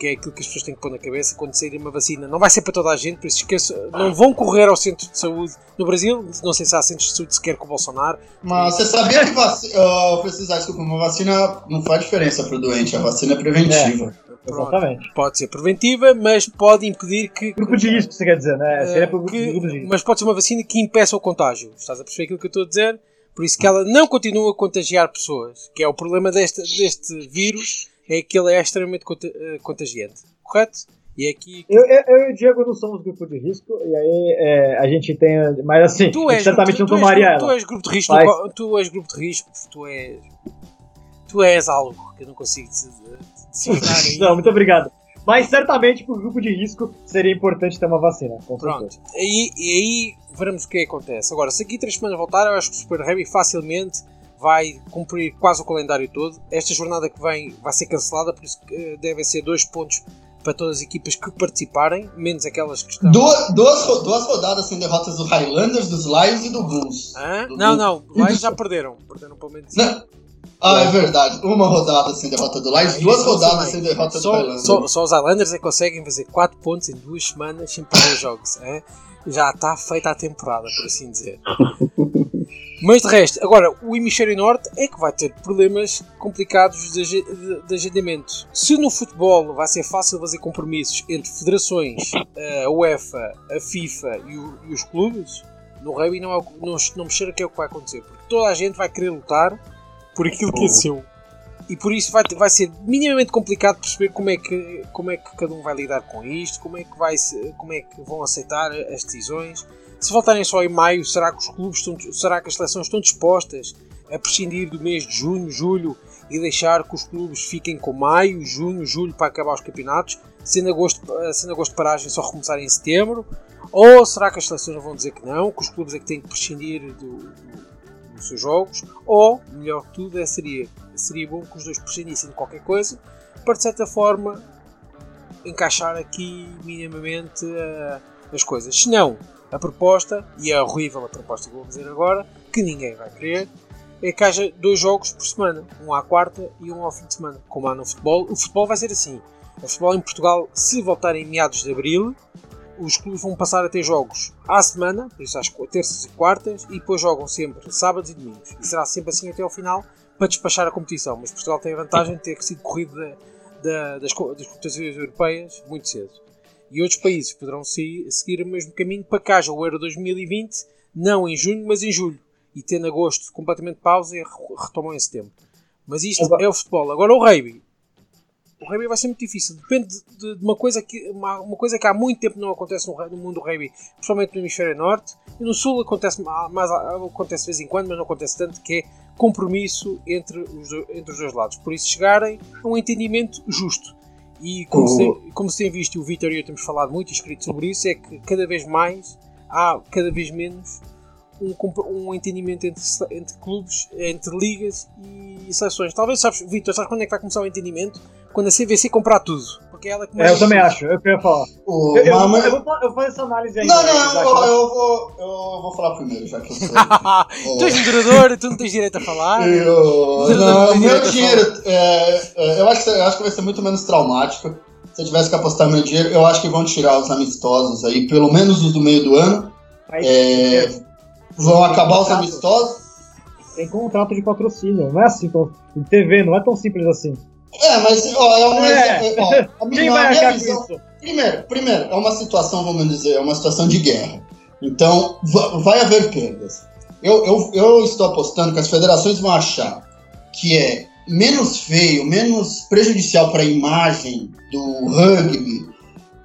que é aquilo que as pessoas têm que pôr na cabeça quando sair uma vacina. Não vai ser para toda a gente, por isso esqueça, não vão correr ao centro de saúde no Brasil. Não sei se há centros de saúde sequer com o Bolsonaro. Mas você sabia que vacina, uh, precisar, desculpa, uma vacina não faz diferença para o doente, a vacina é preventiva. É. Exatamente. Pode ser preventiva, mas pode impedir que. Grupo de risco, você quer dizer, né? É, que, mas pode ser uma vacina que impeça o contágio. Estás a perceber aquilo que eu estou a dizer? Por isso que ela não continua a contagiar pessoas, que é o problema deste, deste vírus é que ele é extremamente eh, contagiante, correto? E é aqui. Eu, eu, eu e o Diego não somos grupo de risco, e aí é, a gente tem. Mas assim, tu és, certamente não tomaria ela. Tu és grupo de risco, mas... tu és grupo de risco, tu és. Tu és algo que eu não consigo designar Não, muito obrigado. Mas certamente para o grupo de risco seria importante ter uma vacina. Com Pronto. E, e aí veremos o que acontece. Agora, se aqui três semanas voltar, eu acho que o Super Heavy facilmente vai cumprir quase o calendário todo. Esta jornada que vem vai ser cancelada, por isso que eh, devem ser dois pontos para todas as equipas que participarem, menos aquelas que estão. Duas, duas, duas rodadas sem derrotas do Highlanders, dos Lions e do Bulls. Do, não, não, Lions já perderam. Perderam pelo menos. Não. Ah, é verdade. Uma rodada sem derrota do Lions, ah, duas rodadas sem derrota só, do Highlanders. Só, só, os Highlanders é que conseguem fazer 4 pontos em duas semanas sem perder jogos. É? Já está feita a temporada, por assim dizer. Mas de resto, agora o hemisfério norte é que vai ter problemas complicados de, de, de agendamento. Se no futebol vai ser fácil fazer compromissos entre federações, a UEFA, a FIFA e, o, e os clubes, no rugby não, é, não, não me cheira que é o que vai acontecer, porque toda a gente vai querer lutar por aquilo que é seu. E por isso vai, vai ser minimamente complicado perceber como é, que, como é que cada um vai lidar com isto, como é que, vai, como é que vão aceitar as decisões. Se voltarem só em maio, será que os clubes estão, será que as seleções estão dispostas a prescindir do mês de junho, julho e deixar que os clubes fiquem com maio, junho, julho para acabar os campeonatos, sendo agosto, sendo agosto paragem só recomeçar em setembro? Ou será que as seleções vão dizer que não, que os clubes é que têm que prescindir do, dos seus jogos? Ou, melhor que tudo, é, seria, seria bom que os dois prescindissem de qualquer coisa para, de certa forma, encaixar aqui minimamente uh, as coisas. Se não, a proposta, e é horrível a proposta que vou dizer agora, que ninguém vai querer, é que haja dois jogos por semana, um à quarta e um ao fim de semana, como há no futebol. O futebol vai ser assim. O futebol em Portugal, se voltar em meados de abril, os clubes vão passar a ter jogos à semana, por isso às terças e quartas, e depois jogam sempre sábados e domingos. E será sempre assim até ao final para despachar a competição. Mas Portugal tem a vantagem de ter sido corrido da, da, das, das competições europeias muito cedo e outros países poderão seguir o mesmo caminho para que haja o Euro 2020, não em junho, mas em julho. E tendo agosto completamente pausa e retomam em setembro. Mas isto Agora... é o futebol. Agora o rugby. O rugby vai ser muito difícil. Depende de, de uma, coisa que, uma, uma, coisa que há muito tempo não acontece no, no, mundo do rugby, principalmente no hemisfério norte. E no sul acontece, mais, acontece de vez em quando, mas não acontece tanto, que é compromisso entre os, entre os dois lados. Por isso chegarem a um entendimento justo. E como, se, tem, como se tem visto, o Vitor e eu temos falado muito e escrito sobre isso, é que cada vez mais há cada vez menos um, um entendimento entre, entre clubes, entre ligas e seleções. Talvez, sabes, Vitor, sabes quando é que vai começar o entendimento? Quando a CVC comprar tudo. Porque é ela. É, eu também acho, eu queria falar. O eu, eu, eu, vou, eu vou fazer essa análise aí. Não, não, eu, eu, vou, eu vou falar primeiro, já que eu sou. tu és moderador, tu não tens direito a falar. Eu, não, não meu dinheiro, é, é, eu, acho que, eu acho que vai ser muito menos traumático. Se eu tivesse que apostar meu dinheiro, eu acho que vão tirar os amistosos aí, pelo menos os do meio do ano. É, vão acabar os amistosos. Tem contrato de patrocínio, não é assim, de TV, não é tão simples assim. É, mas ó, é uma. É. Ó, a minha, Quem vai minha visão, isso? Primeiro, primeiro, é uma situação, vamos dizer, é uma situação de guerra. Então, vai haver perdas. Eu, eu, eu estou apostando que as federações vão achar que é menos feio, menos prejudicial para a imagem do rugby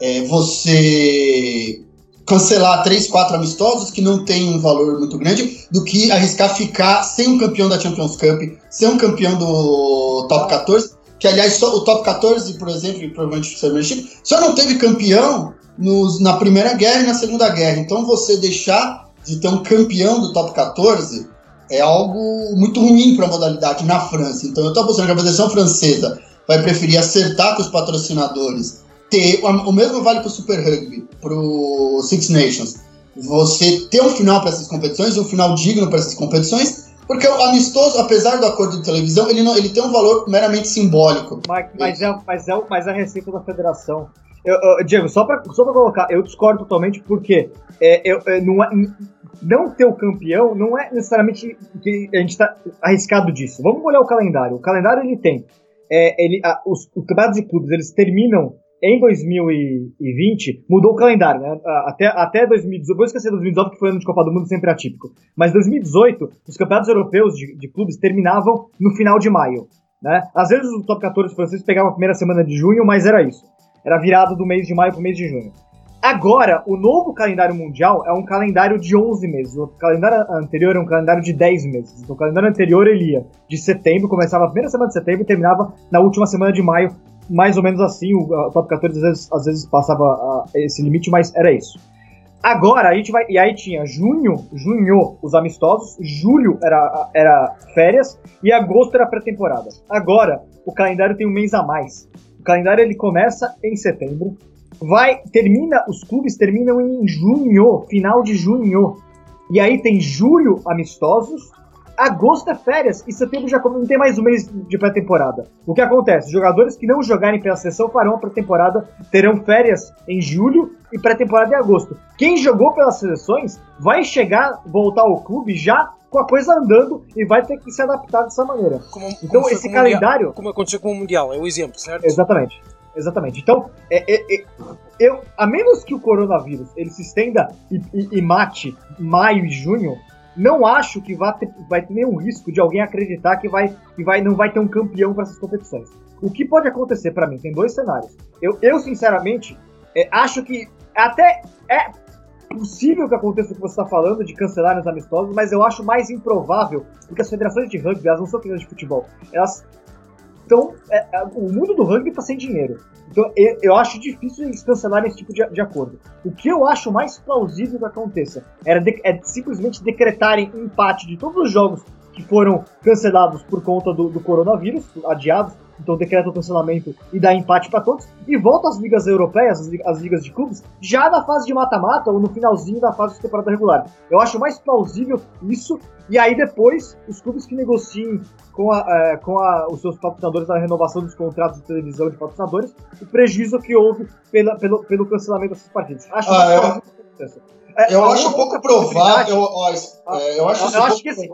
é você cancelar três, quatro amistosos que não tem um valor muito grande do que arriscar ficar sem um campeão da Champions Cup, sem um campeão do Top 14 que aliás o top 14, por exemplo, provavelmente o Championship, só não teve campeão nos, na Primeira Guerra e na Segunda Guerra. Então você deixar de ter um campeão do top 14 é algo muito ruim para a modalidade na França. Então eu estou apostando que a Federação Francesa vai preferir acertar com os patrocinadores, ter o mesmo vale para o Super Rugby, para o Six Nations. Você ter um final para essas competições, um final digno para essas competições, porque o amistoso, apesar do acordo de televisão, ele, não, ele tem um valor meramente simbólico. Mas, mas, é, mas, é, mas é a receita da federação. Eu, eu, Diego, só pra, só pra colocar, eu discordo totalmente porque é, eu, é, não, é, não ter o campeão não é necessariamente que a gente está arriscado disso. Vamos olhar o calendário. O calendário ele tem. É, ele, a, os, os campeonatos de clubes eles terminam em 2020 mudou o calendário, né? Até, até 2018, vou esquecer 2018 que foi ano de Copa do Mundo sempre atípico. Mas 2018, os campeonatos europeus de, de clubes terminavam no final de maio, né? Às vezes o top 14 francês pegava a primeira semana de junho, mas era isso. Era virado do mês de maio para o mês de junho. Agora, o novo calendário mundial é um calendário de 11 meses. O calendário anterior era um calendário de 10 meses. Então, o calendário anterior ele ia de setembro, começava a primeira semana de setembro e terminava na última semana de maio, mais ou menos assim. O, top 14 às vezes, às vezes passava esse limite, mas era isso. Agora a gente vai. E aí tinha junho, junho, os amistosos, julho era, era férias e agosto era pré-temporada. Agora, o calendário tem um mês a mais. O calendário ele começa em setembro. Vai, termina, os clubes terminam em junho, final de junho. E aí tem julho amistosos, agosto é férias e setembro já não tem mais um mês de pré-temporada. O que acontece? Jogadores que não jogarem pela seleção farão a pré-temporada, terão férias em julho e pré-temporada em agosto. Quem jogou pelas seleções vai chegar, voltar ao clube já com a coisa andando e vai ter que se adaptar dessa maneira. Como, então como esse calendário. Mundial, como aconteceu com o Mundial, é o exemplo, certo? Exatamente. Exatamente. Então, é, é, é, eu, a menos que o coronavírus ele se estenda e, e, e mate maio e junho, não acho que vai ter, vai ter nenhum risco de alguém acreditar que, vai, que vai, não vai ter um campeão para essas competições. O que pode acontecer para mim? Tem dois cenários. Eu, eu sinceramente, é, acho que até é possível que aconteça o que você está falando de cancelar os amistosos, mas eu acho mais improvável, porque as federações de rugby, elas não são federações de futebol, elas estão. É, é, o mundo do rugby está sem dinheiro. Então eu, eu, acho difícil eles cancelarem esse tipo de, de, acordo. O que eu acho mais plausível que aconteça era de, é simplesmente decretarem empate de todos os jogos que foram cancelados por conta do, do coronavírus, adiados, então decreta o cancelamento e dá empate para todos, e volta às ligas europeias, as, ligas de clubes, já na fase de mata-mata ou no finalzinho da fase de temporada regular. Eu acho mais plausível isso, e aí depois os clubes que negociem com, a, é, com a, os seus patrocinadores na renovação dos contratos de televisão de patrocinadores, o prejuízo que houve pela, pelo, pelo cancelamento dessas partidas. Acho ah, eu, é, eu acho pouco provável. Eu, ó, é, eu acho, eu acho que assim,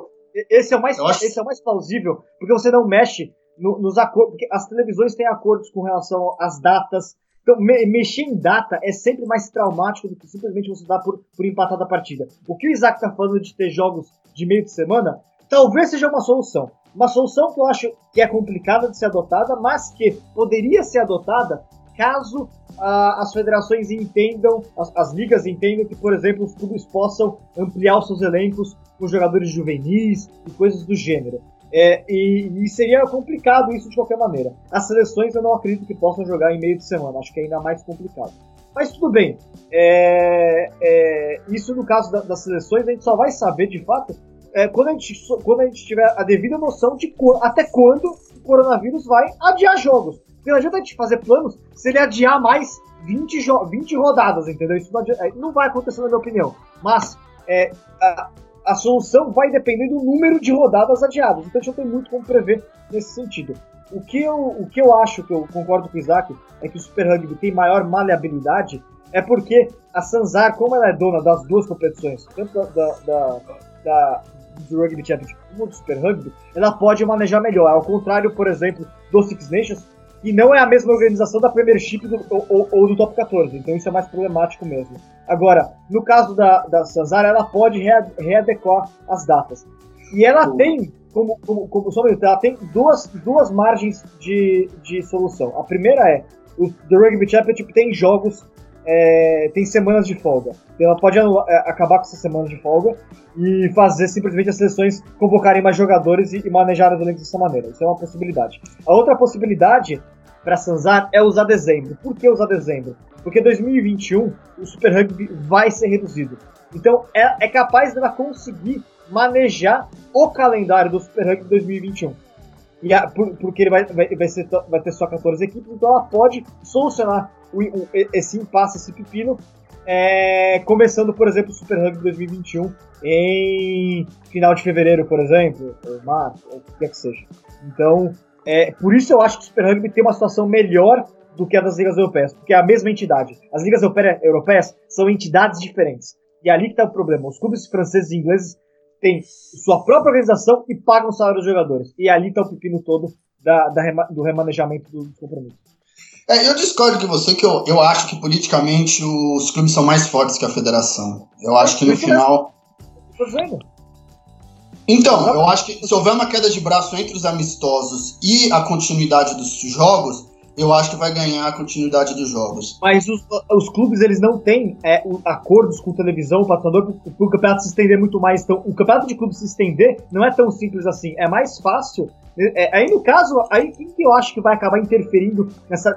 esse é, o mais, esse é o mais plausível, porque você não mexe no, nos acordos, porque as televisões têm acordos com relação às datas. Então, me, mexer em data é sempre mais traumático do que simplesmente você dar por, por empatada a partida. O que o Isaac está falando de ter jogos de meio de semana, talvez seja uma solução. Uma solução que eu acho que é complicada de ser adotada, mas que poderia ser adotada caso ah, as federações entendam, as, as, ligas entendam que, por exemplo, os clubes possam ampliar os seus elencos com jogadores juvenis e coisas do gênero. É, e, e, seria complicado isso de qualquer maneira. As seleções eu não acredito que possam jogar em meio de semana, acho que é ainda mais complicado. Mas tudo bem. É, é, isso no caso da, das seleções a gente só vai saber de fato é, quando, a gente, quando a gente tiver a devida noção de até quando o coronavírus vai adiar jogos. Porque não adianta a gente fazer planos se ele adiar mais 20, 20 rodadas, entendeu? Isso não, adianta, é, não vai acontecer na minha opinião. Mas é, a, a solução vai depender do número de rodadas adiadas. Então a gente não tem muito como prever nesse sentido. O que eu, o que eu acho, que eu concordo com o Isaac, é que o Super Rugby tem maior maleabilidade, é porque a Sanzar, como ela é dona das duas competições, tanto da, da, da, da do Rugby Championship como do Super Rugby, ela pode manejar melhor. Ao contrário, por exemplo, do Six Nations, e não é a mesma organização da Premiership do, ou, ou, do Top 14, então isso é mais problemático mesmo. Agora, no caso da, da Sanzar, ela pode readequar as datas. E ela tem, como, como, como só ela tem duas, duas margens de, de solução. A primeira é, o The Rugby Championship tem jogos, é, tem semanas de folga. Então ela pode anular, é, acabar com essas semanas de folga e fazer simplesmente as seleções convocarem mais jogadores e, e manejar os elencos dessa maneira. Isso é uma possibilidade. A outra possibilidade para Sanzar é usar dezembro. Por que usar dezembro? Porque 2021 o Super Rugby vai ser reduzido. Então é, é capaz dela conseguir manejar o calendário do Super Rugby 2021. E a, por, porque ele vai, vai, vai, ser, vai ter só 14 equipes, então ela pode solucionar esse impasse, esse pepino, é, começando, por exemplo, o Super Rugby 2021 em final de fevereiro, por exemplo, ou março, ou o que quer que seja. Então, é, por isso eu acho que o Super Rugby tem uma situação melhor do que a das ligas europeias, porque é a mesma entidade. As ligas europeias são entidades diferentes. E é ali que está o problema. Os clubes franceses e ingleses têm sua própria organização e pagam o salário dos jogadores. E é ali está o pepino todo da, da do remanejamento dos compromissos. É, eu discordo de você que eu, eu acho que politicamente os clubes são mais fortes que a federação. Eu acho que no final. Então, eu acho que se houver uma queda de braço entre os amistosos e a continuidade dos jogos, eu acho que vai ganhar a continuidade dos jogos. Mas os, os clubes eles não têm é, acordos com televisão, o patrocinador, para o campeonato se estender muito mais. Então, o campeonato de clubes se estender não é tão simples assim. É mais fácil. É, aí no caso, aí quem que eu acho que vai acabar interferindo nessa,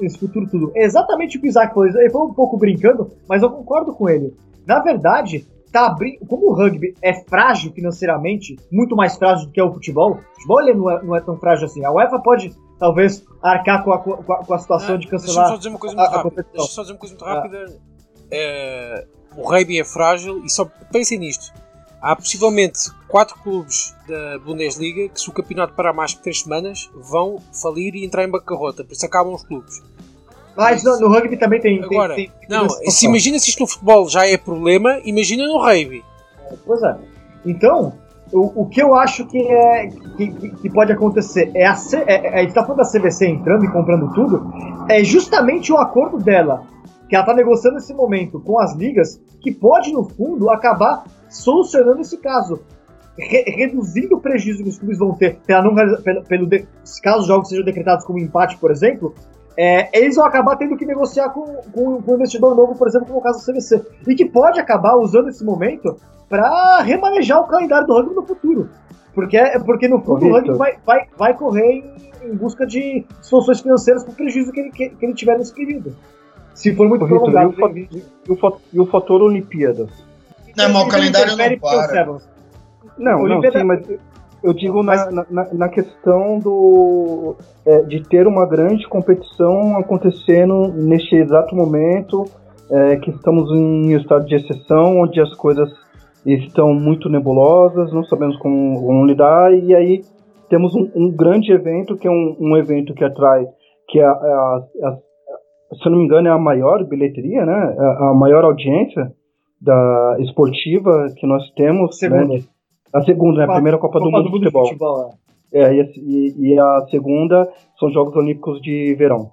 nesse futuro tudo? É exatamente o que o Isaac falou. Ele falou um pouco brincando, mas eu concordo com ele. Na verdade, tá abrindo. Como o rugby é frágil financeiramente, muito mais frágil do que é o futebol, o futebol ele não, é, não é tão frágil assim. A UEFA pode talvez arcar com a, com a, com a situação de cancelar. Deixa eu só dizer uma coisa muito a, rápida. Deixa só dizer uma coisa muito rápida. É, o rugby é frágil e só pensem nisto. Há possivelmente quatro clubes da Bundesliga que, se o campeonato parar mais que três semanas, vão falir e entrar em bancarrota. Por isso acabam os clubes. Mas no, no rugby também tem. Agora, tem, tem, não, se imagina se isto no futebol já é problema, imagina no rugby. Pois é. Então, o, que eu acho que, é, que, que pode acontecer é a, é, é, a gente tá falando da CBC entrando e comprando tudo, é justamente o acordo dela, que ela tá negociando nesse momento com as ligas, que pode, no fundo, acabar solucionando esse caso. Re, reduzindo o prejuízo que os clubes vão ter pela não, pelo, pelo de, caso os jogos sejam decretados como empate, por exemplo, é, eles vão acabar tendo que negociar com, com, com, um investidor novo, por exemplo, como o caso do CVC. E que pode acabar usando esse momento para remanejar o calendário do rugby no futuro. Porque, porque no fundo o rugby vai, vai, vai correr em, em busca de soluções financeiras para o prejuízo que ele, que, que, ele tiver nesse período. Se for muito prolongado. E o, fator, e o fator Olimpíadas? Não, mas o calendário não para. Não, não, sim, mas eu digo na, na, na questão do, é, de ter uma grande competição acontecendo neste exato momento, é, que estamos em estado de exceção, onde as coisas estão muito nebulosas, não sabemos como lidar, e aí temos um, um grande evento, que é um, um, evento que atrai, que é a, a, a, se eu não me engano, é a maior bilheteria, né? A, a maior audiência da esportiva que nós temos. Né? A segunda, né? A primeira Copa, Copa do, Mundo do Mundo de Futebol. futebol é. é e, e, a segunda são os Jogos Olímpicos de Verão.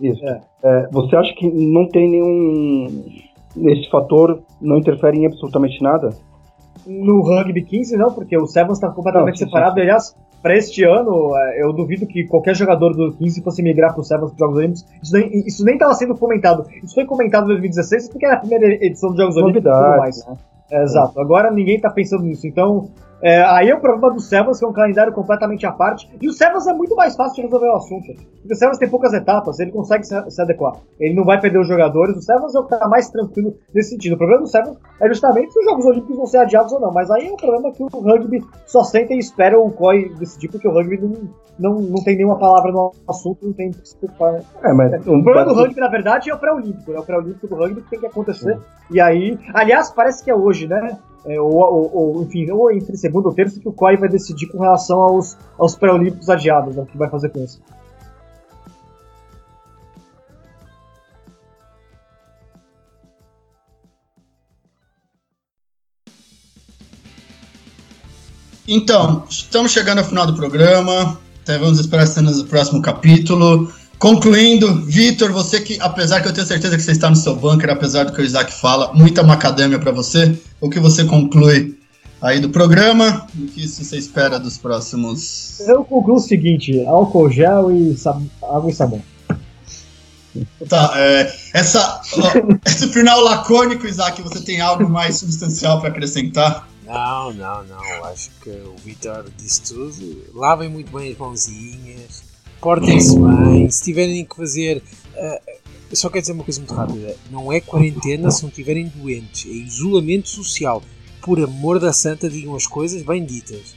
Isso. É. É, você acha que não tem nenhum. Esse fator não interfere em absolutamente nada? No rugby 15, não, porque o Sevens está completamente não, sim, separado. Sim. Aliás, para este ano, é, eu duvido que qualquer jogador do 15 fosse migrar para o Sevens para os Jogos Olímpicos. Isso nem, isso nem estava sendo comentado. Isso foi comentado em 2016 porque era a primeira edição dos Jogos Olímpicos e tudo mais. Né? Exato. Agora ninguém está pensando nisso. Então, é, aí é o problema do Sevens, que é um calendário completamente à parte. E o Sevens é muito mais fácil de resolver o assunto. Porque o Sevens tem poucas etapas, ele consegue se, se, adequar. Ele não vai perder os jogadores. O Sevens é o que tá mais tranquilo nesse sentido. O problema do Sevens é justamente se os Jogos Olímpicos vão ser adiados ou não. Mas aí é o problema que o rugby só senta e espera o COI decidir, porque o rugby não, não, não tem nenhuma palavra no assunto, não tem que se preocupar. É, mas o problema do rugby, na verdade, é o pré-olímpico. É o pré-olímpico do rugby que tem que acontecer. E aí, aliás, parece que é hoje, né? É, ou, ou, ou, enfim, ou entre segunda ou terça que o COI vai decidir com relação aos, aos pré-olímpicos adiados, né, o que vai fazer com isso. Então, estamos chegando ao final do programa. Então vamos esperar cenas do próximo capítulo. Concluindo, Vitor, você que, apesar que eu tenho certeza que você está no seu bunker, apesar do que o Isaac fala, muita macadâmia para você, o que você conclui aí do programa? O que você espera dos próximos? Eu concluo o seguinte: álcool gel e água e sabão. Tá, é, essa, ó, esse final lacônico, Isaac, você tem algo mais substancial para acrescentar? Não, não, não. Acho que o Vitor disse tudo. Lavem muito bem as mãozinhas portem-se bem, se tiverem que fazer. Uh, só quero dizer uma coisa muito rápida: não é quarentena se não estiverem doentes, é isolamento social. Por amor da santa, digam as coisas bem ditas.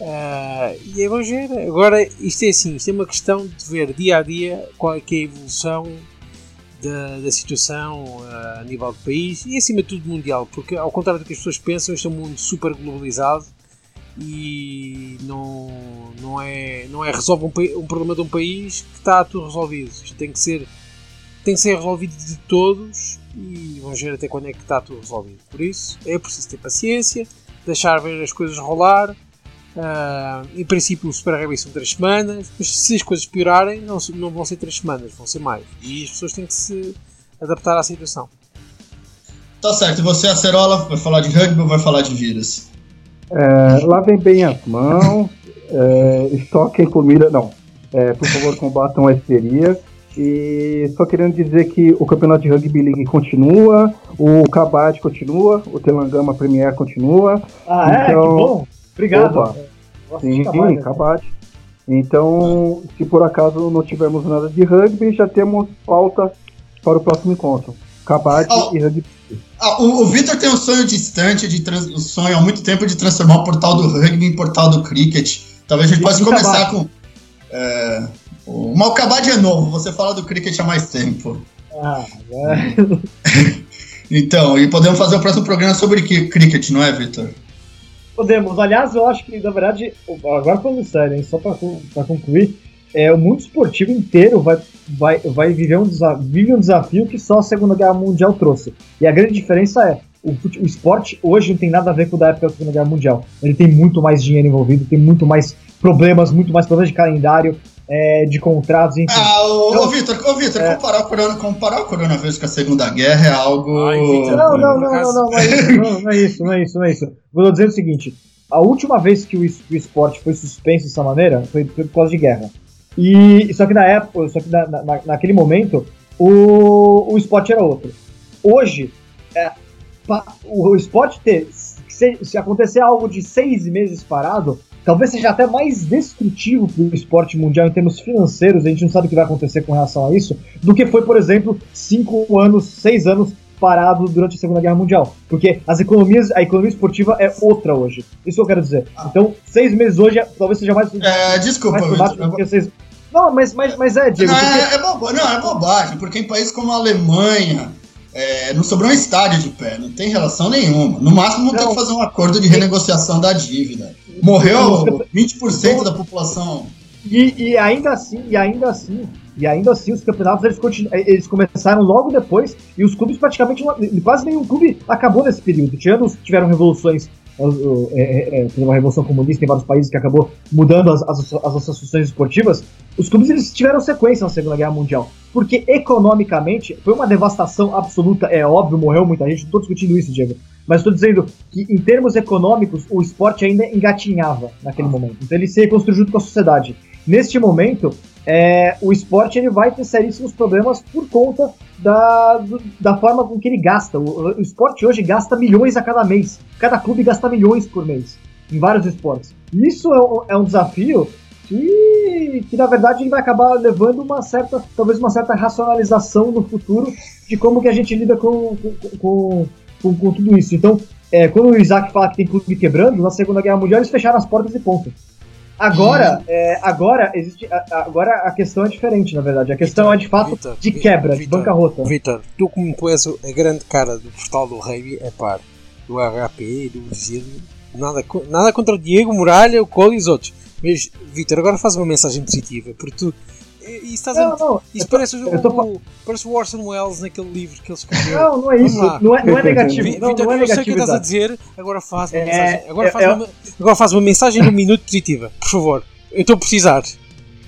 Uh, e vamos ver. Agora, isto é assim: isto é uma questão de ver dia a dia qual é, é a evolução da, da situação uh, a nível do país e acima de tudo mundial, porque ao contrário do que as pessoas pensam, este é um mundo super globalizado e não, não, é, não é resolve um, um problema de um país que está tudo resolvido. Isto tem que ser, tem que ser resolvido de todos e vamos ver até quando é que está tudo resolvido. Por isso é preciso ter paciência, deixar ver as coisas rolar. Uh, em princípio o Super Rugby são 3 semanas, mas se as coisas piorarem não, não vão ser 3 semanas, vão ser mais. E as pessoas têm que se adaptar à situação. Tá certo, você, Acerola, vai falar de rugby ou vai falar de vírus? É, lavem bem as mãos, é, estoquem comida. Não. É, por favor, combatam a histeria. E só querendo dizer que o campeonato de Rugby League continua, o Kabad continua, o Telangama Premier continua. Ah, é? Que Então- bom. Obrigado. Opa. Sim, trabalho, né? Kabad. Então, se por acaso não tivermos nada de rugby, já temos pauta para o próximo encontro. Oh. e rugby. O, o Vitor tem um sonho distante, de trans, um sonho há muito tempo de transformar o portal do rugby em portal do cricket. Talvez a gente possa E começar com. É, o Malcabad é novo, você fala do cricket há mais tempo. Ah, é. Então, e podemos fazer o próximo programa sobre cricket, não é, Vitor? Podemos. Aliás, eu acho que, na verdade, agora falando sério, hein, só para concluir, é, o mundo esportivo inteiro vai, vai, vai viver um, desa- vive um desafio que só a Segunda Guerra Mundial trouxe. E a grande diferença é, o, o esporte hoje não tem nada a ver com o da época da Segunda Guerra Mundial. Ele tem muito mais dinheiro envolvido, tem muito mais problemas, muito mais problemas de calendário, é, de contratos, enfim. Ah, ô, ô Não. Vitor, ô, Vitor, É. comparar, o corona, comparar o coronavírus com a Segunda Guerra é algo. Ai, Vitor, Não, não, não, não, não, não é isso, não, não é isso, não é isso, não é isso. Tô dizendo o seguinte: a última vez que o, es- o esporte foi suspenso dessa maneira foi por causa de guerra. E só que na época, só que na, na- naquele momento, o, o esporte era outro. Hoje, é, pa- o, esporte ter. Se, se acontecer algo de seis meses parado, talvez seja até mais destrutivo para o esporte mundial em termos financeiros, a gente não sabe o que vai acontecer com relação a isso, do que foi, por exemplo, cinco anos, seis anos parado durante a Segunda Guerra Mundial. Porque as economias, a economia esportiva é outra hoje. Isso que eu quero dizer. Então, seis meses hoje é- talvez seja mais, É, desculpa, mais do que seis. Não, mas, mas, mas é, Diego. Não, porque- é, é boba- não, é bobagem, porque em países como a Alemanha é, não sobrou um estádio de pé, não tem relação nenhuma. No máximo vão ter que fazer um acordo de renegociação da dívida. Morreu 20% da população. E, e ainda assim, e ainda assim, e ainda assim, os campeonatos eles, continu- eles começaram logo depois e os clubes praticamente quase nenhum clube acabou nesse período. Tirando tiveram revoluções, é, é, é, teve uma revolução comunista em vários países que acabou mudando as, as, as associações esportivas. Os clubes eles tiveram sequência na Segunda Guerra Mundial, porque economicamente foi uma devastação absoluta. É óbvio, morreu muita gente. Não estou discutindo isso, Diego. Mas estou dizendo que, em termos econômicos, o esporte ainda engatinhava naquele momento. Então ele se reconstruiu junto com a sociedade. Neste momento, é, o esporte ele vai ter seríssimos problemas por conta da, do- da forma com que ele gasta. O, o esporte hoje gasta milhões a cada mês. Cada clube gasta milhões por mês em vários esportes. Isso é um, é um desafio que, que, na verdade, ele vai acabar levando uma certa, talvez uma certa racionalização no futuro de como que a gente lida com, com, com, com- com tudo isso. Então, é, quando o Isaac fala que tem clube quebrando, na Segunda Guerra Mundial eles fecharam as portas e ponto. Agora, é, agora, existe, a- agora a questão é diferente, na verdade. A questão Vitor, é de fato Vitor, de quebra, de Vitor, bancarrota. Vitor, tu como és a grande cara do portal do Rei, é par do HP, do Virgílio, nada, nada contra o Diego, Muralha, o Cole e os outros. Mas, Vitor, agora faz uma mensagem positiva, porque tu. Isso, estás a- Não, não, isso eu tô- parece, o, tô parece o Orson Welles naquele livro que ele escreveu. não, não é isso. Não é, não é negativo. Vi- Não, Vitor, não é eu sei o que negativo. estás a dizer, agora faz uma É, mensagem. Agora é- faz, é- uma, agora faz uma mensagem de um minuto positiva, por favor. Eu estou a precisar.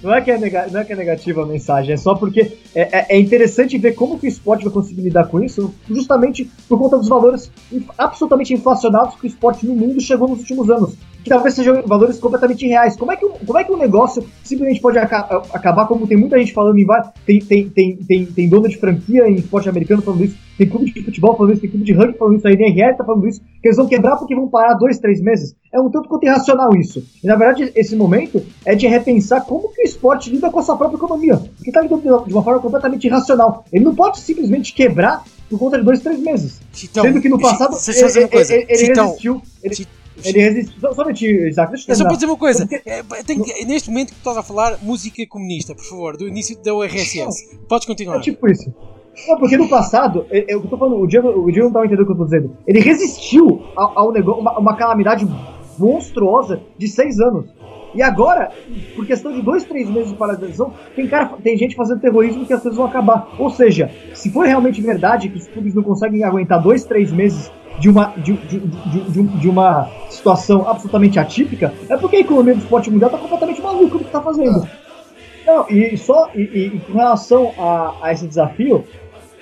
Não é, que é nega- não é que é negativa a mensagem, é só porque é, é- é interessante ver como que o esporte vai conseguir lidar com isso, justamente por conta dos valores absolutamente inflacionados que o esporte no mundo chegou nos últimos anos. Que talvez sejam valores completamente irreais. Como é que, um- como é que um negócio simplesmente pode aca- acabar, como tem muita gente falando em vários. Tem, tem, tem, tem, tem dono de franquia em esporte americano falando isso, tem clube de futebol falando isso, tem clube de rugby falando isso, a NRL tá falando isso, que eles vão quebrar porque vão parar dois, três meses. É um tanto quanto irracional isso. E na verdade, esse momento é de repensar como que o esporte lida com a sua própria economia. Porque tá lidando de uma- forma completamente irracional. Ele não pode simplesmente quebrar por conta de dois, três meses. Chitão, Sendo que no passado ele, ele- ele Chitão, resistiu. Ele, ele resistiu. Só, só um minutinho, Isaac, deixa eu É só para dizer uma coisa. Porque- É, tem neste momento que tu estás a falar, música comunista, por favor, do início da URSS. Podes continuar. É tipo isso. Não, porque no passado, eu, eu tô falando, o Diego, o Diego não tava entendendo o que eu tô dizendo. Ele resistiu ao, ao negócio, uma, uma calamidade monstruosa de seis anos. E agora, por questão de dois, três meses de paralisação, tem, cara, tem gente fazendo terrorismo que as coisas vão acabar. Ou seja, se for realmente verdade que os clubes não conseguem aguentar dois, três meses de uma, de, de, de, de, um- uma situação absolutamente atípica, é porque a economia do esporte mundial tá completamente maluca do que tá fazendo. Não, e só e, e- com relação a, a esse desafio,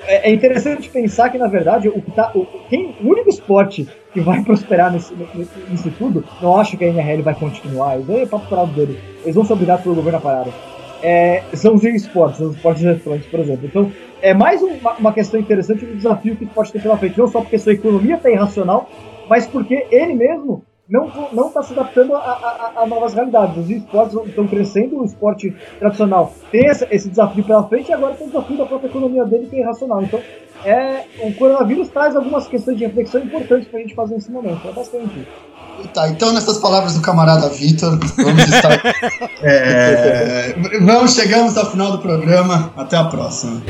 é, é interessante pensar que, na verdade, o, tá, o, quem, o único esporte que vai prosperar nesse, nesse, tudo, não acho que a NRL vai continuar. Isso aí é papo parado dele. Eles vão ser obrigados pelo governo a parar. é, são os esportes, os esportes eletrônicos, por exemplo. Então, é mais uma, uma questão interessante do desafio que pode ter pela frente, não só porque sua economia está irracional, mas porque ele mesmo não não está se adaptando a, a, a, novas realidades. Os esportes estão crescendo, o esporte tradicional tem esse, esse, desafio pela frente e agora tem o desafio da própria economia dele que é irracional. Então, é, o coronavírus traz algumas questões de reflexão importantes para a gente fazer nesse momento. É isso. Tá, então nessas palavras do camarada Vitor, vamos estar. é, vamos, chegamos ao final do programa. Até a próxima.